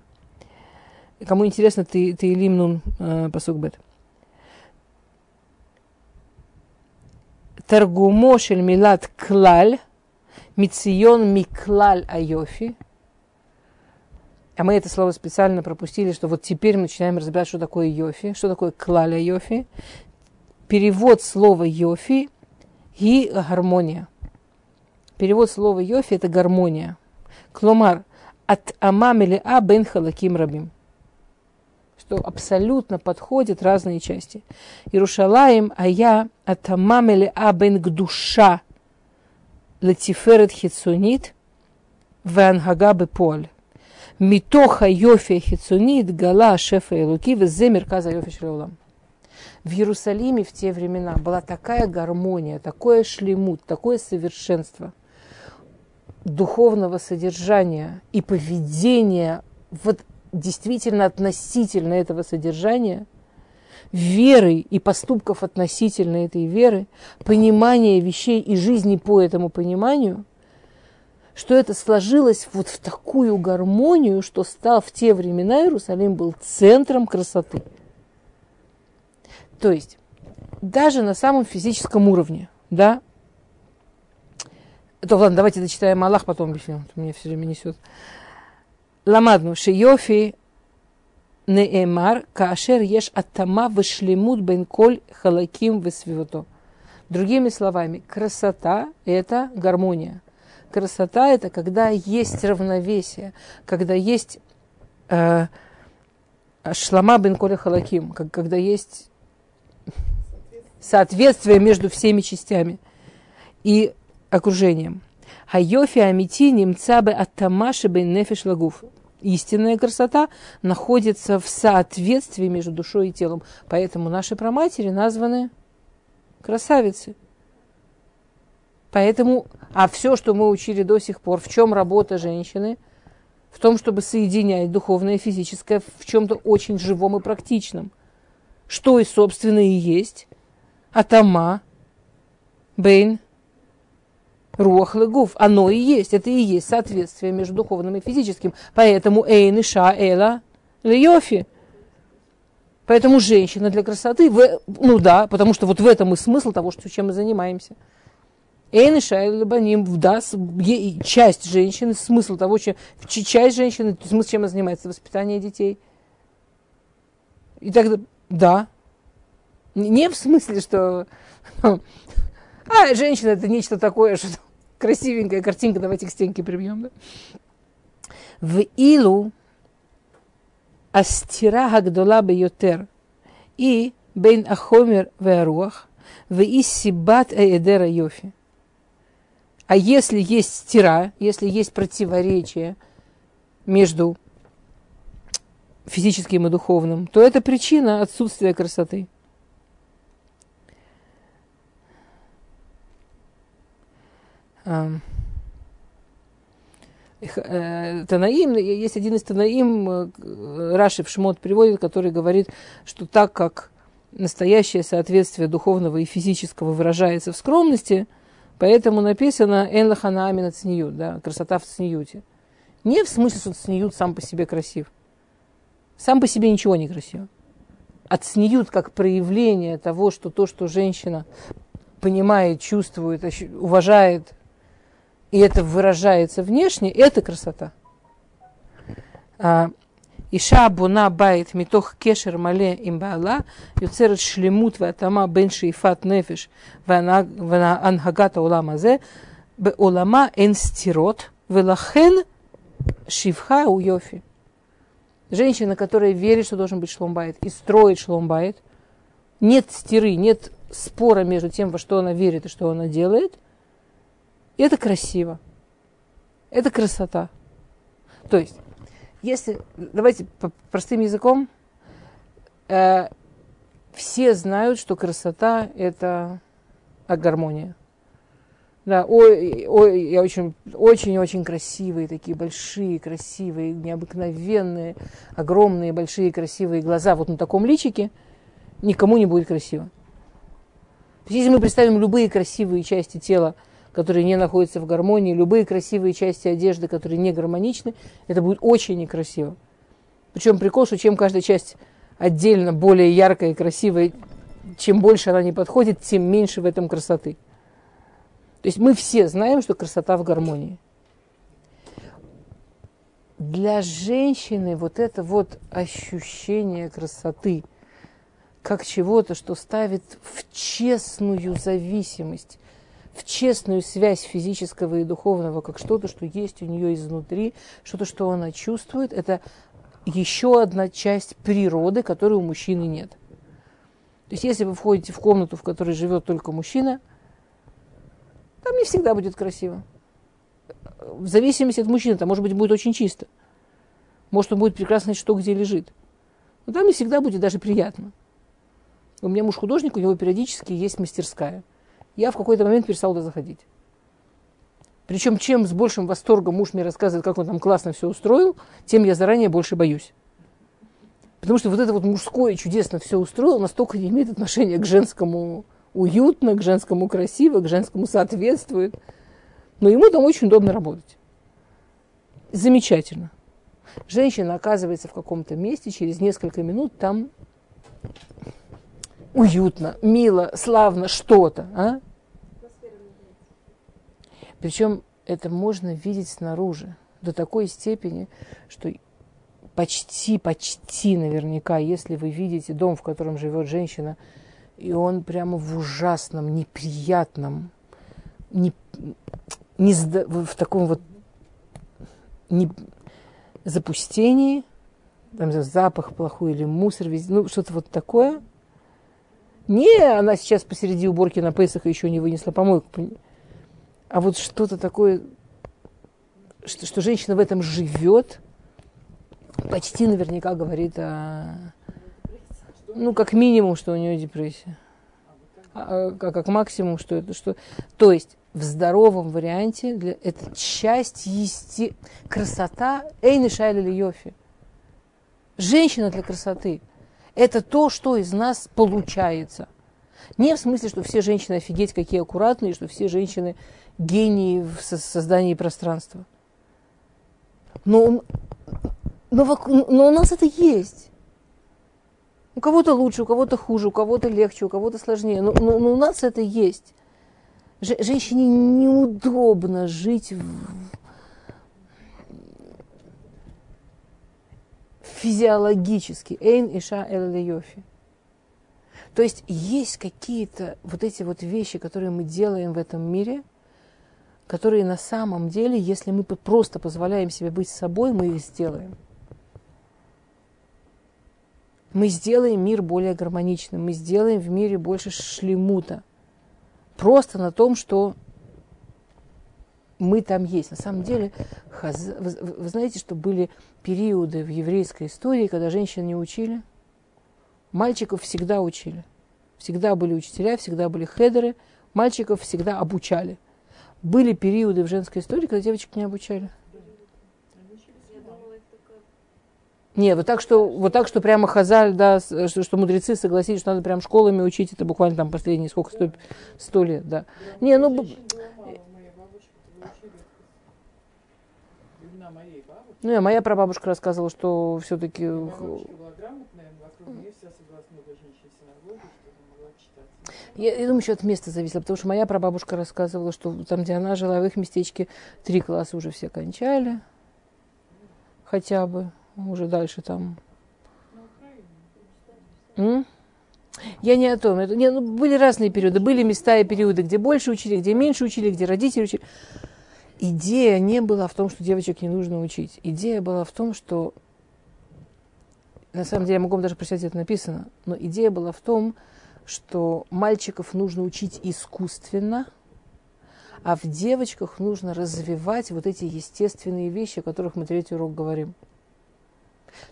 Кому интересно, ты, ты Илим э, посук бет. Таргумо шель милат клаль, мицион миклаль айофи. А мы это слово специально пропустили, что вот теперь мы начинаем разбирать, что такое йофи, что такое клаль айофи. Перевод слова йофи и гармония. Перевод слова йофи это гармония. Кломар от амамели а бен халаким рабим что абсолютно подходят разные части. Иерушалаем, а я атамамели абен душа латиферет хитсунит вангага беполь. Митоха йофи хитсунит гала шефа и луки веземер каза йофи шлеулам. В Иерусалиме в те времена была такая гармония, такое шлемут, такое совершенство духовного содержания и поведения вот действительно относительно этого содержания, веры и поступков относительно этой веры, понимания вещей и жизни по этому пониманию, что это сложилось вот в такую гармонию, что стал в те времена Иерусалим был центром красоты. То есть даже на самом физическом уровне, да, то ладно, давайте дочитаем Аллах, потом Бифин, мне все время несет. Ламадну шиёфи неэмар каашер еш аттама вышлемут бен халаким высвивото. Другими словами, красота – это гармония. Красота – это когда есть равновесие, когда есть э, шлама бен коля халаким, когда есть соответствие между всеми частями и окружением. Хайофи амити немца бы аттамаши бен нефиш лагуф истинная красота находится в соответствии между душой и телом. Поэтому наши праматери названы красавицы. Поэтому, а все, что мы учили до сих пор, в чем работа женщины, в том, чтобы соединять духовное и физическое в чем-то очень живом и практичном. Что и, собственно, и есть Атама, Бейн, Руах легуф, оно и есть, это и есть соответствие между духовным и физическим. Поэтому эйн и ша эла льофи. Поэтому женщина для красоты, ну да, потому что вот в этом и смысл того, что, чем мы занимаемся. Эйн и ша баним, да, часть женщины, смысл того, чем, часть женщины, смысл, чем она занимается, воспитание детей. И тогда, да, не в смысле, что *laughs* а женщина это нечто такое, что красивенькая картинка, давайте к стенке прибьем. Да? В Илу Астира Гагдола Бейотер и Бейн Ахомер Веаруах в Иссибат Эдера Йофи. А если есть стира, если есть противоречие между физическим и духовным, то это причина отсутствия красоты. Э, Танаим, есть один из Танаим, э, Раши в Шмот приводит, который говорит, что так как настоящее соответствие духовного и физического выражается в скромности, поэтому написано «Эн лахана амина цниют», да, красота в цниюте. Не в смысле, что цниют сам по себе красив. Сам по себе ничего не красиво. А как проявление того, что то, что женщина понимает, чувствует, уважает, и это выражается внешне, это красота. А, Иша Буна Байт Митох Кешер Мале Имбаала Юцерет Шлемут Ватама Бен Шейфат Нефиш Вангагата Уламазе Улама Энстирот Велахен Шивха Уйофи. Женщина, которая верит, что должен быть шломбайт, и строит шломбайт, нет стиры, нет спора между тем, во что она верит и что она делает, это красиво. Это красота. То есть если, давайте простым языком, э, все знают, что красота – это гармония. Да, ой, ой, я очень, очень, очень красивые, такие большие, красивые, необыкновенные, огромные, большие, красивые глаза. Вот на таком личике никому не будет красиво. То есть, если мы представим любые красивые части тела, которые не находятся в гармонии, любые красивые части одежды, которые не гармоничны, это будет очень некрасиво. Причем прикол, что чем каждая часть отдельно более яркая и красивая, чем больше она не подходит, тем меньше в этом красоты. То есть мы все знаем, что красота в гармонии. Для женщины вот это вот ощущение красоты, как чего-то, что ставит в честную зависимость, в честную связь физического и духовного, как что-то, что есть у нее изнутри, что-то, что она чувствует, это еще одна часть природы, которой у мужчины нет. То есть, если вы входите в комнату, в которой живет только мужчина – там не всегда будет красиво. В зависимости от мужчины, там, может быть, будет очень чисто. Может, он будет прекрасно знать, что где лежит. Но там не всегда будет даже приятно. У меня муж художник, у него периодически есть мастерская. Я в какой-то момент перестал туда заходить. Причем, чем с большим восторгом муж мне рассказывает, как он там классно все устроил, тем я заранее больше боюсь. Потому что вот это вот мужское чудесно все устроил, настолько не имеет отношения к женскому уютно, к женскому красиво, к женскому соответствует. Но ему там очень удобно работать. Замечательно. Женщина оказывается в каком-то месте, через несколько минут там уютно, мило, славно, что-то. А? Причем это можно видеть снаружи до такой степени, что почти, почти наверняка, если вы видите дом, в котором живет женщина, и он прямо в ужасном, неприятном, не, не в таком вот не, запустении, там запах плохой или мусор везде, ну что-то вот такое. Не, она сейчас посреди уборки на Песах еще не вынесла помойку. А вот что-то такое, что, что женщина в этом живет, почти наверняка говорит о, ну, как минимум, что у нее депрессия. А, как, как максимум, что это что. То есть в здоровом варианте для, это часть есте... красота Эйны Шайли Йофи. Женщина для красоты. Это то, что из нас получается. Не в смысле, что все женщины офигеть какие аккуратные, что все женщины гении в создании пространства. Но, но, но у нас это есть. У кого-то лучше, у кого-то хуже, у кого-то легче, у кого-то сложнее. Но, но, но у нас это есть. Ж, женщине неудобно жить в физиологически. Эйн иша эл То есть есть какие-то вот эти вот вещи, которые мы делаем в этом мире, которые на самом деле, если мы просто позволяем себе быть собой, мы их сделаем мы сделаем мир более гармоничным, мы сделаем в мире больше шлемута. Просто на том, что мы там есть. На самом деле, вы знаете, что были периоды в еврейской истории, когда женщин не учили? Мальчиков всегда учили. Всегда были учителя, всегда были хедеры, мальчиков всегда обучали. Были периоды в женской истории, когда девочек не обучали. Нет, вот так, что, вот так, что прямо Хазаль, да, что, что мудрецы согласились, что надо прям школами учить, это буквально там последние сколько, сто, сто лет, да. Не, ну... Ну, моя прабабушка рассказывала, что все-таки... Я, я думаю, еще от места зависело, потому что моя прабабушка рассказывала, что там, где она жила, в их местечке три класса уже все кончали. Хотя бы. Уже дальше там. М? Я не о том. Это, не, ну, были разные периоды. Были места и периоды, где больше учили, где меньше учили, где родители учили. Идея не была в том, что девочек не нужно учить. Идея была в том, что... На самом деле, я могу вам даже прочитать, это написано. Но идея была в том, что мальчиков нужно учить искусственно, а в девочках нужно развивать вот эти естественные вещи, о которых мы третий урок говорим.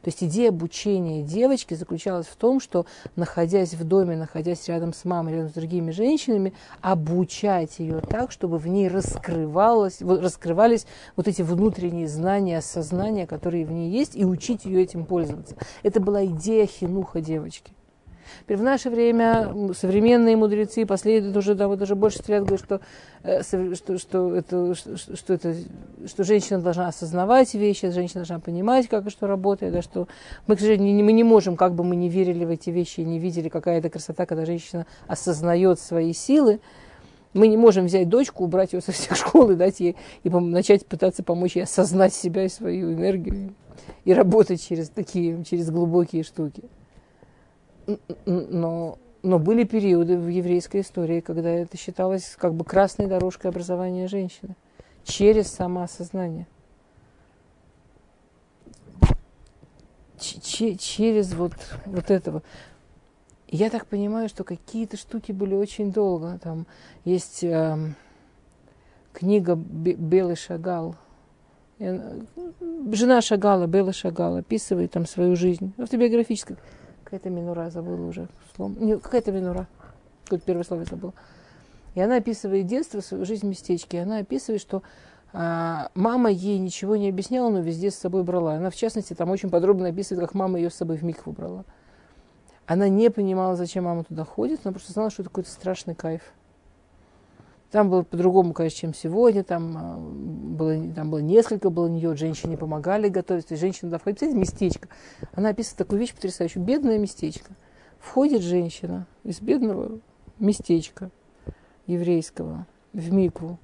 То есть идея обучения девочки заключалась в том, что, находясь в доме, находясь рядом с мамой, рядом с другими женщинами, обучать ее так, чтобы в ней раскрывалось, раскрывались вот эти внутренние знания, осознания, которые в ней есть, и учить ее этим пользоваться. Это была идея хинуха девочки. В наше время современные мудрецы, последние уже, да, вот уже больше лет говорят, что, э, что, что, это, что, что, это, что женщина должна осознавать вещи, женщина должна понимать, как и что работает, да, что мы, к сожалению, не, мы не можем, как бы мы не верили в эти вещи и не видели, какая это красота, когда женщина осознает свои силы, мы не можем взять дочку, убрать ее со всех *laughs* школ и дать ей, и начать пытаться помочь ей осознать себя и свою энергию, и работать через такие, через глубокие штуки но, но были периоды в еврейской истории, когда это считалось как бы красной дорожкой образования женщины через самоосознание. Ч через вот, вот этого. Я так понимаю, что какие-то штуки были очень долго. Там есть э, книга Белый Шагал. Жена Шагала, Бела Шагал, описывает там свою жизнь автобиографическая. Какая-то минура, забыла уже. Не, какая-то минура. Тут первое слово забыла. И она описывает детство, свою жизнь в местечке. И она описывает, что а, мама ей ничего не объясняла, но везде с собой брала. Она, в частности, там очень подробно описывает, как мама ее с собой в миг выбрала. Она не понимала, зачем мама туда ходит, она просто знала, что это какой-то страшный кайф. Там было по-другому, конечно, чем сегодня. Там а, было, там было несколько, было нее, женщине помогали готовить. И женщина туда входит. Представляете, местечко. Она описывает такую вещь потрясающую. Бедное местечко. Входит женщина из бедного местечка еврейского в Микву.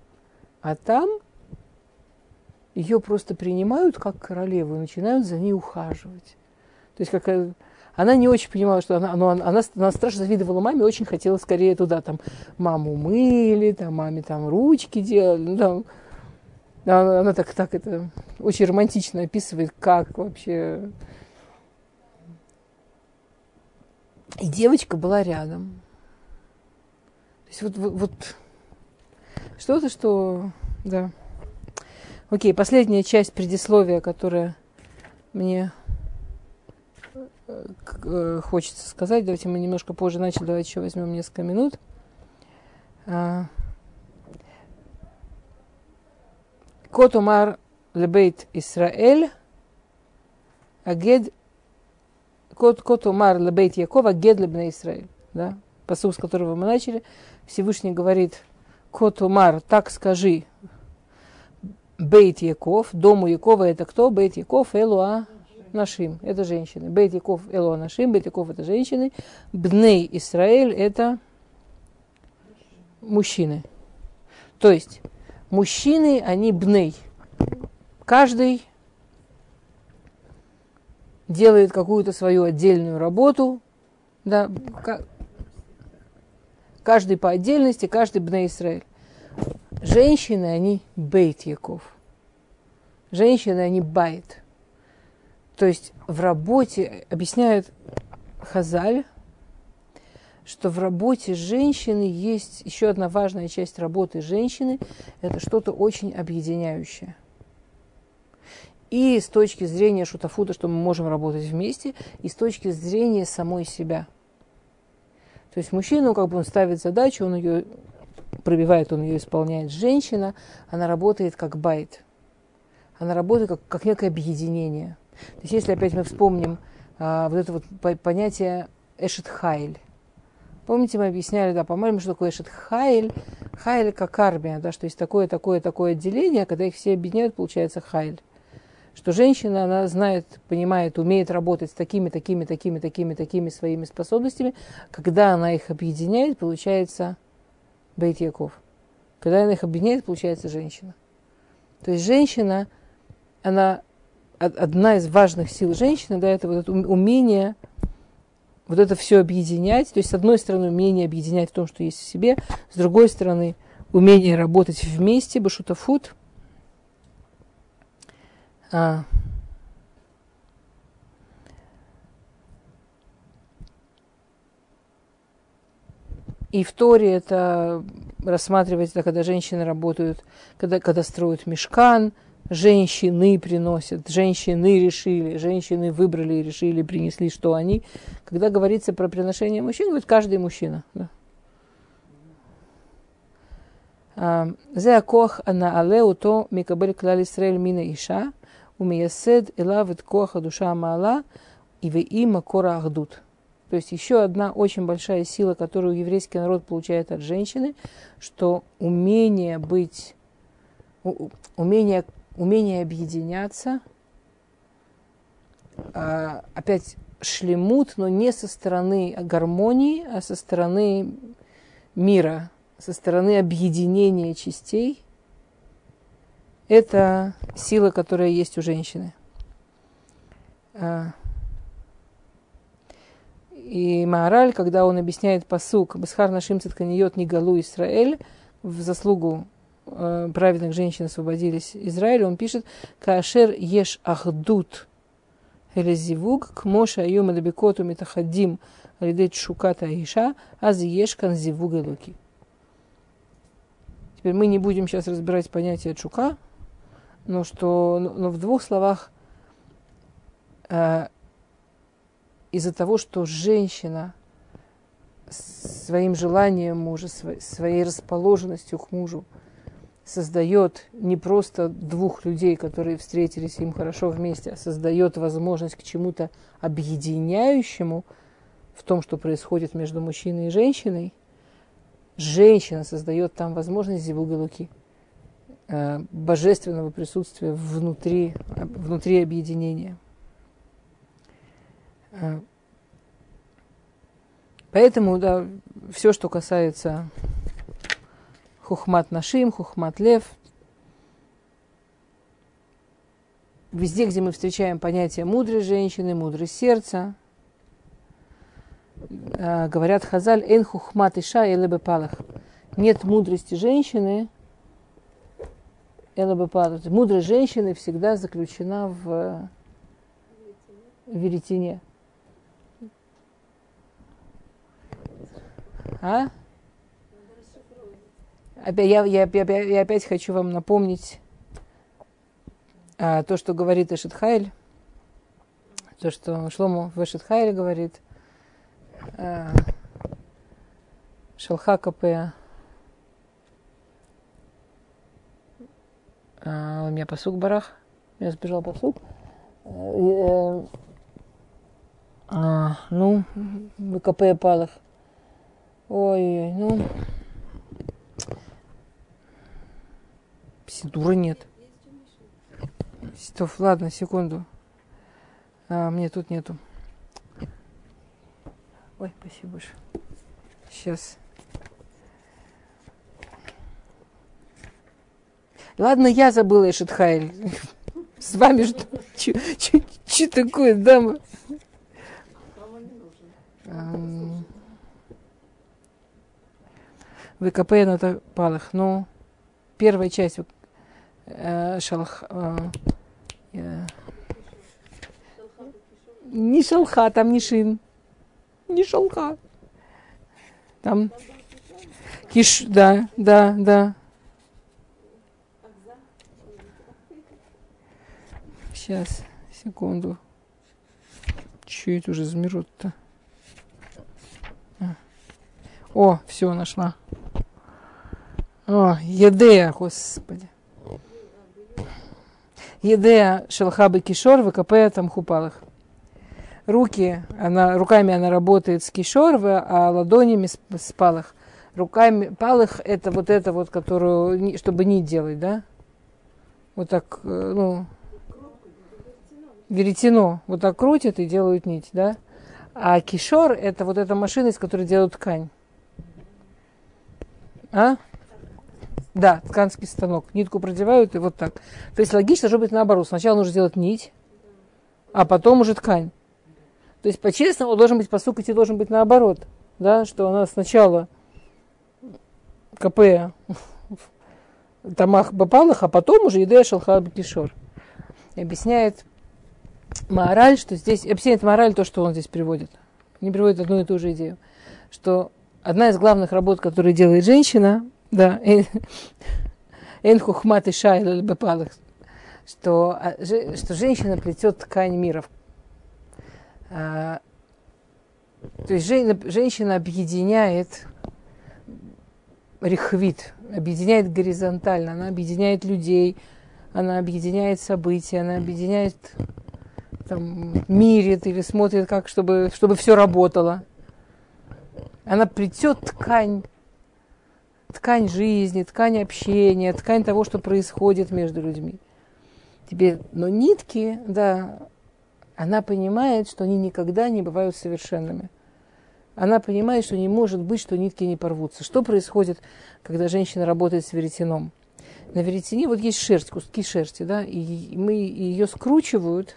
А там ее просто принимают как королеву и начинают за ней ухаживать. То есть какая она не очень понимала, что она, она, она, она страшно завидовала маме, очень хотела скорее туда, там, маму мыли, там, маме там ручки делали, ну, там, она, она так, так это очень романтично описывает, как вообще. И девочка была рядом. То есть вот, вот, вот что-то, что, да. Окей, последняя часть предисловия, которая мне хочется сказать. Давайте мы немножко позже начали, давайте еще возьмем несколько минут. А, Кот Умар Лебейт Исраэль Агед Кот, кот Умар Лебейт Яков Агед Лебна. Да? Посыл, с которого мы начали. Всевышний говорит Кот Умар, так скажи Бейт Яков, дому Якова это кто? Бейт Яков, Элуа, Нашим – это женщины. Бейт Яков – Эло Нашим, Бейт Яков – это женщины. Бней Исраэль – это мужчины. То есть мужчины, они бней. Каждый делает какую-то свою отдельную работу, да, каждый по отдельности, каждый бней Исраэль. Женщины, они бейт Яков. Женщины, они байт. То есть в работе, объясняют Хазаль, что в работе женщины есть еще одна важная часть работы женщины, это что-то очень объединяющее. И с точки зрения шутафута, что мы можем работать вместе, и с точки зрения самой себя. То есть мужчина, как бы он ставит задачу, он ее пробивает, он ее исполняет. Женщина, она работает как בית. Она работает как, как некое объединение. То есть если опять мы вспомним а, вот это вот понятие אשת. Помните, мы объясняли, да, по-моему, что такое אשת חיל? Как армия, да, что есть такое, такое, такое отделение, когда их все объединяют, получается חיל. что женщина, она знает, понимает, умеет работать с такими, такими, такими, такими, такими своими способностями. Когда она их объединяет, получается Бейт Яков. Когда она их объединяет, получается женщина. То есть женщина, она одна из важных сил женщины, да, это вот это умение вот это все объединять. То есть, с одной стороны, умение объединять в том, что есть в себе, с другой стороны, умение работать вместе, башутафут. А. И в Торе это рассматривается, когда женщины работают, когда, когда строят мешкан, женщины приносят, женщины решили, женщины выбрали и решили, принесли, что они. Когда говорится про приношение мужчин, говорит каждый мужчина. Да. זה הכוח הנעלה אותו מקבל כלל ישראל מן האישה ומייסד אליו את כוח הדושה המעלה והיא מקור האחדות. То есть еще одна очень большая сила, которую еврейский народ получает от женщины, что умение быть, умение, умение объединяться, а, опять шлемут, но не со стороны гармонии, а со стороны мира, со стороны объединения частей, это сила, которая есть у женщины. А, и Маораль, когда он объясняет посук «Бесхар нашим цитканиот галу Исраэль» в заслугу э, праведных женщин освободились Израиль, он пишет «Каашер еш ахдут элезивуг к моша айом элебекоту митахадим алидет шуката иша аз еш канзивуг элуки». Теперь мы не будем сейчас разбирать понятие чука, но, что, но в двух словах э, из-за того, что женщина своим желанием мужа, своей расположенностью к мужу создает не просто двух людей, которые встретились им хорошо вместе, а создает возможность к чему-то объединяющему в том, что происходит между мужчиной и женщиной, женщина создает там возможность зивугалуки, э, божественного присутствия внутри, внутри объединения. Э, поэтому, да, все, что касается хухмат нашим, хухмат лев, везде, где мы встречаем понятие мудрой женщины, мудрой сердца, Э, говорят Хазаль, эн хухмат иша элебе палах. Нет мудрости женщины, элебе палах. Мудрость женщины всегда заключена в веретене. А? Я, я, я, я опять хочу вам напомнить а, то, что говорит Эшетхайль, то, что Шлому в Эшетхайле говорит – Шалха КП. А, у меня посук барах. Я сбежал посук. Э, а, ну, ВКП палах. Ой, ну. Сидура нет. Стоп, ладно, секунду. А, мне тут нету. Ой, спасибо большое. Сейчас. Ладно, я забыла Эшетхайль. *laughs* С вами что? Что такое, дама? ВКП на палах. Ну, первая часть шалх, э, э, не шалха, там не шин не шелка. Там киш, да, да, да. Сейчас, секунду. Че это уже замерут-то? А. О, все, нашла. О, Едея, господи. Едея шелхабы кишор, ВКП там хупалах руки, она, руками она работает с кишорвы, а ладонями с, с палых. Руками, палых это вот это вот, которую, чтобы не делать, да? Вот так, э, ну, веретено вот так крутят и делают нить, да? А кишор – это вот эта машина, из которой делают ткань. А? Да, тканский станок. Нитку продевают и вот так. То есть логично должно быть наоборот. Сначала нужно сделать нить, а потом уже ткань. То есть по-честному должен быть, по сути, должен быть наоборот. Да, что она сначала КП Тамах Бапалах, а потом уже Идея Шалхал Кишор. Объясняет мораль, что здесь, объясняет мораль то, что он здесь приводит. Не приводит одну и ту же идею. Что одна из главных работ, которые делает женщина, да, Энхухмат и Шайла Бапалах, что, а, что женщина плетет ткань мира. То есть женщина объединяет рехвит, объединяет горизонтально, она объединяет людей, она объединяет события, она объединяет там, мирит или смотрит, как, чтобы, чтобы все работало. Она плетет ткань, ткань жизни, ткань общения, ткань того, что происходит между людьми. Теперь, но нитки, да, она понимает, что они никогда не бывают совершенными. Она понимает, что не может быть, что нитки не порвутся. Что происходит, когда женщина работает с веретеном? На веретене вот есть шерсть, куски шерсти, да, и мы ее скручивают,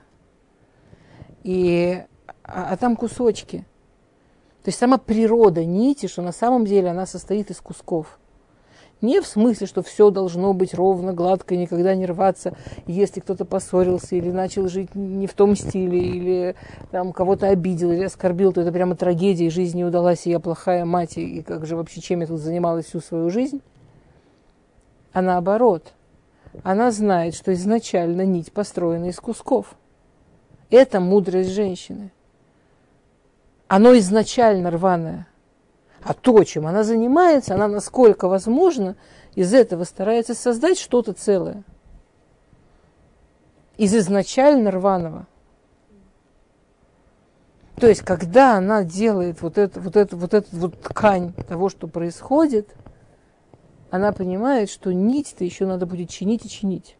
и, а, а там кусочки. То есть сама природа нити, что на самом деле она состоит из кусков. Не в смысле, что все должно быть ровно, гладко, никогда не рваться, если кто-то поссорился или начал жить не в том стиле, или там кого-то обидел или оскорбил, то это прямо трагедия, и жизнь не удалась, и я плохая мать, и как же вообще чем я тут занималась всю свою жизнь. А наоборот, она знает, что изначально нить построена из кусков. Это мудрость женщины. Оно изначально рваное – а то, чем она занимается, она насколько возможно из этого старается создать что-то целое. Из изначально рваного. То есть, когда она делает вот эту вот эту, вот эту вот ткань того, что происходит, она понимает, что нить-то еще надо будет чинить и чинить.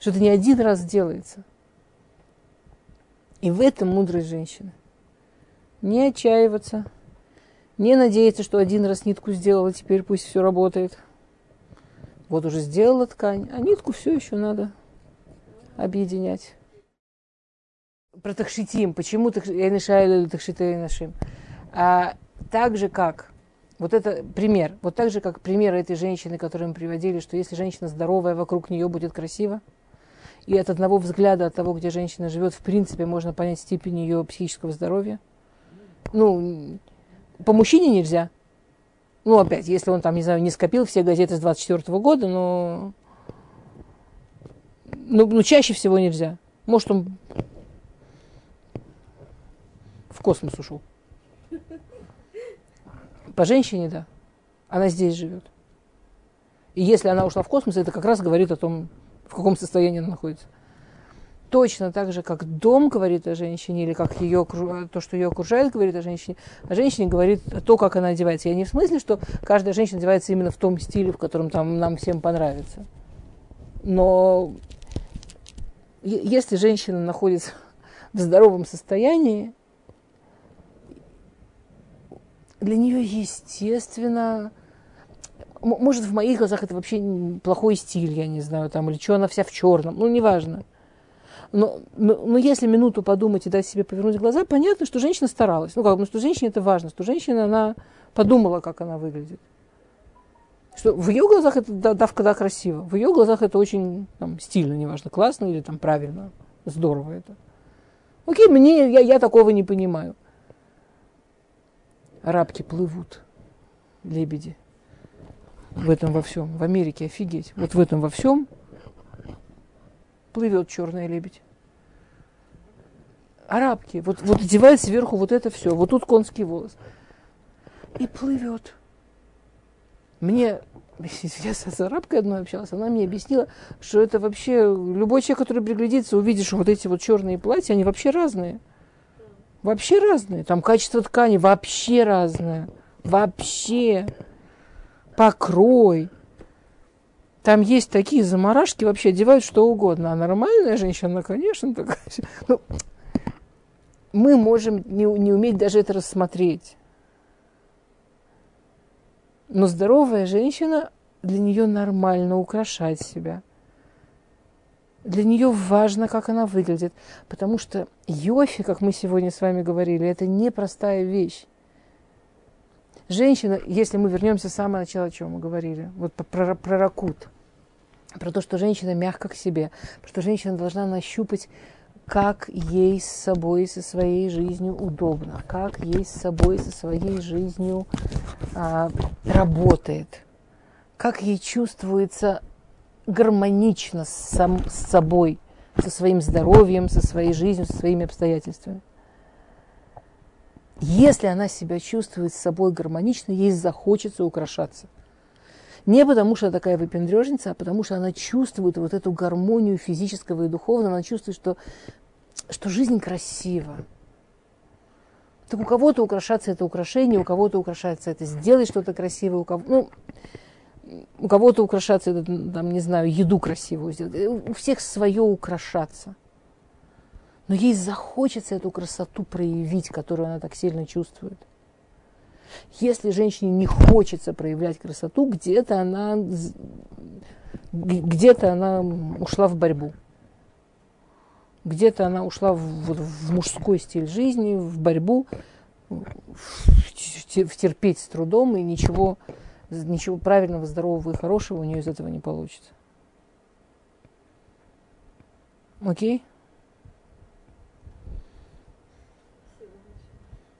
Что это не один раз делается. И в этом мудрость женщины не отчаиваться, не надеяться, что один раз нитку сделала, теперь пусть все работает. Вот уже сделала ткань, а нитку все еще надо объединять. Про тахшитим. Почему я нашаю тахшиты нашим? А так же как, вот это пример, вот так же как пример этой женщины, которую мы приводили, что если женщина здоровая, вокруг нее будет красиво, и от одного взгляда, от того, где женщина живет, в принципе, можно понять степень ее психического здоровья – ну, по мужчине нельзя. Ну, опять, если он там, не знаю, не скопил все газеты с 24 года, но... Ну, ну, чаще всего нельзя. Может, он в космос ушел. По женщине, да. Она здесь живет. И если она ушла в космос, это как раз говорит о том, в каком состоянии она находится точно так же, как дом говорит о женщине, или как ее, то, что ее окружает, говорит о женщине, о женщине говорит то, как она одевается. Я не в смысле, что каждая женщина одевается именно в том стиле, в котором там нам всем понравится. Но если женщина находится в здоровом состоянии, для нее естественно, может, в моих глазах это вообще плохой стиль, я не знаю, там, или что она вся в черном, ну, неважно. Но, но, но если минуту подумать и дать себе повернуть глаза, понятно, что женщина старалась. Ну, как бы, что женщине это важно, что женщина, она подумала, как она выглядит. Что в ее глазах это да, давка да красиво, в ее глазах это очень там, стильно, неважно, классно или там правильно, здорово это. Окей, мне, я, я такого не понимаю. Арабки плывут, лебеди. В этом во всем. В Америке офигеть. Вот в этом во всем плывет черный лебедь. Арабки. Вот, вот одевает сверху вот это все. Вот тут конский волос. И плывет. Мне, я с арабкой одной общалась, она мне объяснила, что это вообще, любой человек, который приглядится, увидит, что вот эти вот черные платья, они вообще разные. Вообще разные. Там качество ткани вообще разное. Вообще. Покрой. Там есть такие заморашки, вообще одевают что угодно. А нормальная женщина, конечно, такая. Ну, мы можем не, не уметь даже это рассмотреть. Но здоровая женщина, для нее нормально украшать себя. Для нее важно, как она выглядит. Потому что йофи, как мы сегодня с вами говорили, это непростая вещь. Женщина, если мы вернемся с самого начала, о чем мы говорили, вот про, про ракут, про то, что женщина мягко к себе, что женщина должна нащупать как ей с собой, со своей жизнью удобно, как ей с собой, со своей жизнью а, работает, как ей чувствуется гармонично с, сам, с собой, со своим здоровьем, со своей жизнью, со своими обстоятельствами. Если она себя чувствует с собой гармонично, ей захочется украшаться. Не потому, что она такая выпендрежница, а потому, что она чувствует вот эту гармонию физического и духовного. Она чувствует, что, что жизнь красива. Так у кого-то украшаться это украшение, у кого-то украшаться это сделать что-то красивое, у кого ну, у кого-то украшаться это, там, не знаю, еду красивую сделать. У всех свое украшаться. Но ей захочется эту красоту проявить, которую она так сильно чувствует. Если женщине не хочется проявлять красоту, где-то она, где-то она ушла в борьбу. Где-то она ушла в, в мужской стиль жизни, в борьбу, в терпеть с трудом, и ничего, ничего правильного, здорового и хорошего у нее из этого не получится. Окей? Okay? Еще раз не поняла. У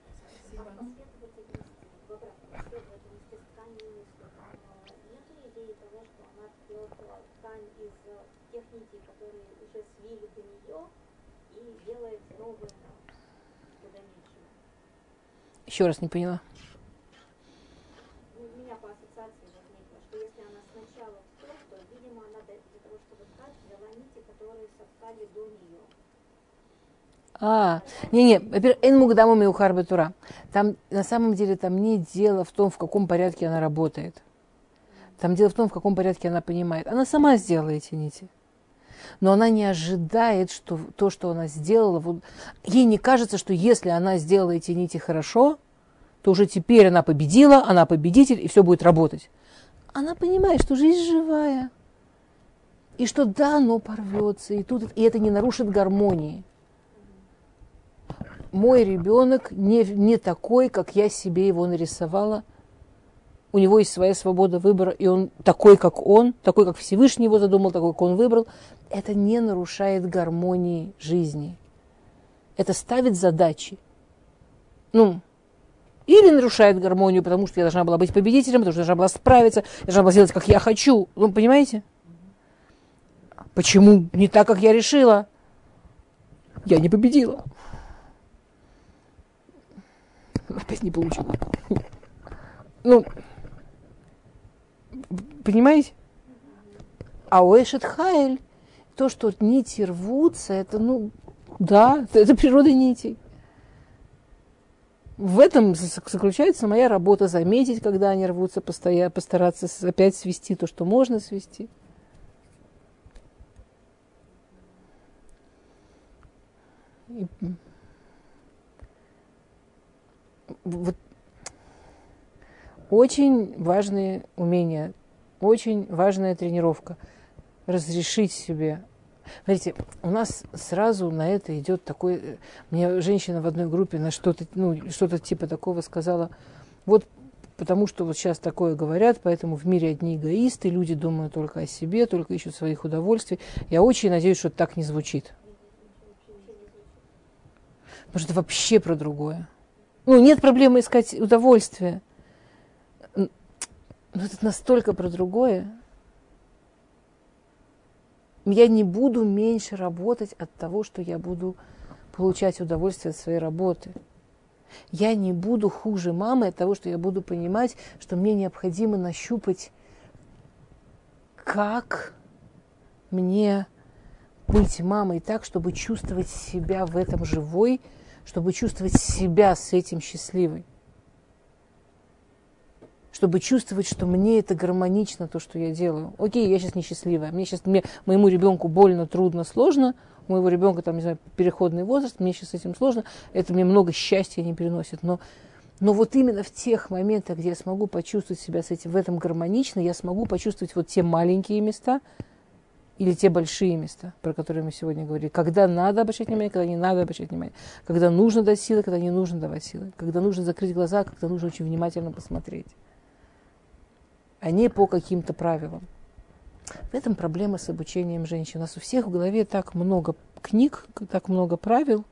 меня по ассоциации возникло, что если она сначала ткет, то, видимо, она для того, чтобы ткать, взяла нити, которые соткали до нее. А, не-не, во-первых, Энмугдаму Меухар Батура. Там, на самом деле, там не дело в том, в каком порядке она работает. Там дело в том, в каком порядке она понимает. Она сама сделала эти нити но она не ожидает, что то, что она сделала, вот, ей не кажется, что если она сделала эти нити хорошо, то уже теперь она победила, она победитель, и все будет работать. Она понимает, что жизнь живая, и что да, оно порвется, и, тут, и это не нарушит гармонии. Мой ребенок не, не такой, как я себе его нарисовала – у него есть своя свобода выбора, и он такой, как он, такой, как Всевышний его задумал, такой, как он выбрал, это не нарушает гармонии жизни. Это ставит задачи. Ну, или нарушает гармонию, потому что я должна была быть победителем, потому что я должна была справиться, я должна была сделать, как я хочу. Вы понимаете? Почему не так, как я решила? Я не победила. Опять не получилось. Ну, Понимаете? А у Эшет Хайль, то, что нити рвутся, это, ну, да, *laughs* это природа нитей. В этом заключается моя работа, заметить, когда они рвутся, постоянно, постараться опять свести то, что можно свести. И вот очень важные умения очень важная тренировка. Разрешить себе. Смотрите, у нас сразу на это идет такой... Мне женщина в одной группе на что-то, ну, что-то типа такого сказала. Вот потому что вот сейчас такое говорят, поэтому в мире одни эгоисты, люди думают только о себе, только ищут своих удовольствий. Я очень надеюсь, что так не звучит. Потому что это вообще про другое. Ну, нет проблемы искать удовольствие. Но это настолько про другое. Я не буду меньше работать от того, что я буду получать удовольствие от своей работы. Я не буду хуже мамы от того, что я буду понимать, что мне необходимо нащупать, как мне быть мамой так, чтобы чувствовать себя в этом живой, чтобы чувствовать себя с этим счастливой чтобы чувствовать, что мне это гармонично, то, что я делаю. Окей, я сейчас несчастливая, мне сейчас, мне, моему ребенку больно, трудно, сложно, у моего ребенка там, не знаю, переходный возраст, мне сейчас с этим сложно, это мне много счастья не переносит, но но вот именно в тех моментах, где я смогу почувствовать себя с этим, в этом гармонично, я смогу почувствовать вот те маленькие места или те большие места, про которые мы сегодня говорили. Когда надо обращать внимание, когда не надо обращать внимание. Когда нужно дать силы, когда не нужно давать силы. Когда нужно закрыть глаза, когда нужно очень внимательно посмотреть. А не по каким-то правилам. В этом проблема с обучением женщин. У нас у всех в голове так много книг, так много правил,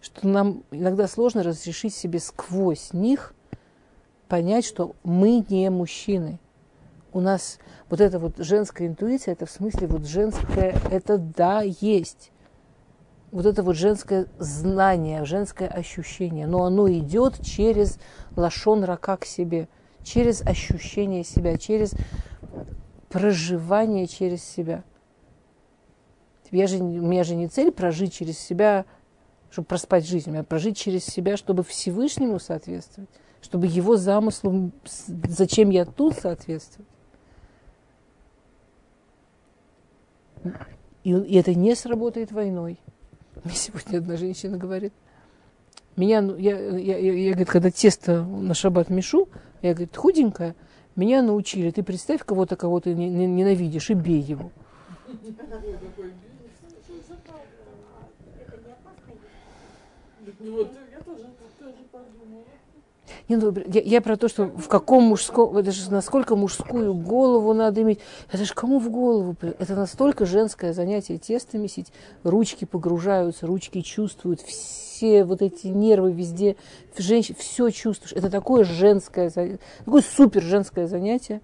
что нам иногда сложно разрешить себе сквозь них понять, что мы не мужчины. У нас вот эта вот женская интуиция, это в смысле вот женское, это да, есть. Вот это вот женское знание, женское ощущение, но оно идет через лашон рака к себе, через ощущение себя, через проживание через себя. Я же, у меня же не цель прожить через себя чтобы проспать жизнь, а прожить через себя, чтобы Всевышнему соответствовать, чтобы его замыслу, зачем я тут соответствовать. И, и это не сработает войной. *laughs* Мне сегодня одна женщина говорит, меня, ну, я, я, я, я говорит, когда тесто на шаббат мешу, я, говорит, худенькая, меня научили, ты представь кого-то, кого ты ненавидишь, и бей его. Не, ну, я, я про то, что в каком мужском, это же насколько мужскую голову надо иметь. Это же кому в голову? Это настолько женское занятие тесто месить. Ручки погружаются, ручки чувствуют, все вот эти нервы везде. Женщин, все чувствуешь. Это такое женское, такое супер женское занятие.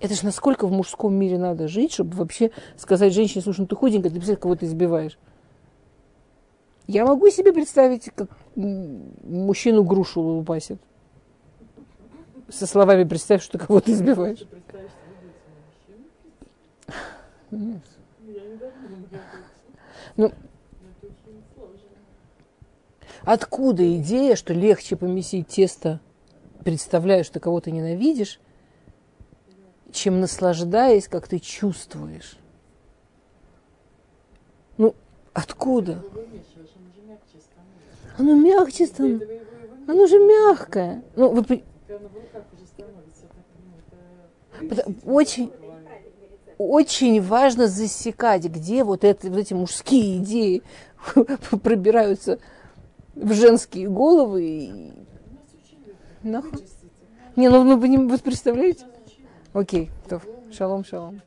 Это же насколько в мужском мире надо жить, чтобы вообще сказать женщине, слушай, ну ты худенькая, ты представляешь, кого ты избиваешь. Я могу себе представить, как мужчину грушу лупасит. Со словами представь, что кого-то избиваешь. Ну, откуда идея, что легче помесить тесто, представляя, что кого-то ненавидишь, чем наслаждаясь, как ты чувствуешь? Ну, откуда? Оно мягче становится. Оно же мягкое. Ну, вы... Очень, очень важно засекать, где вот, это, вот эти мужские идеи *laughs* пробираются в женские головы. И... Не, ну вы, вы представляете? Окей, то, шалом, шалом.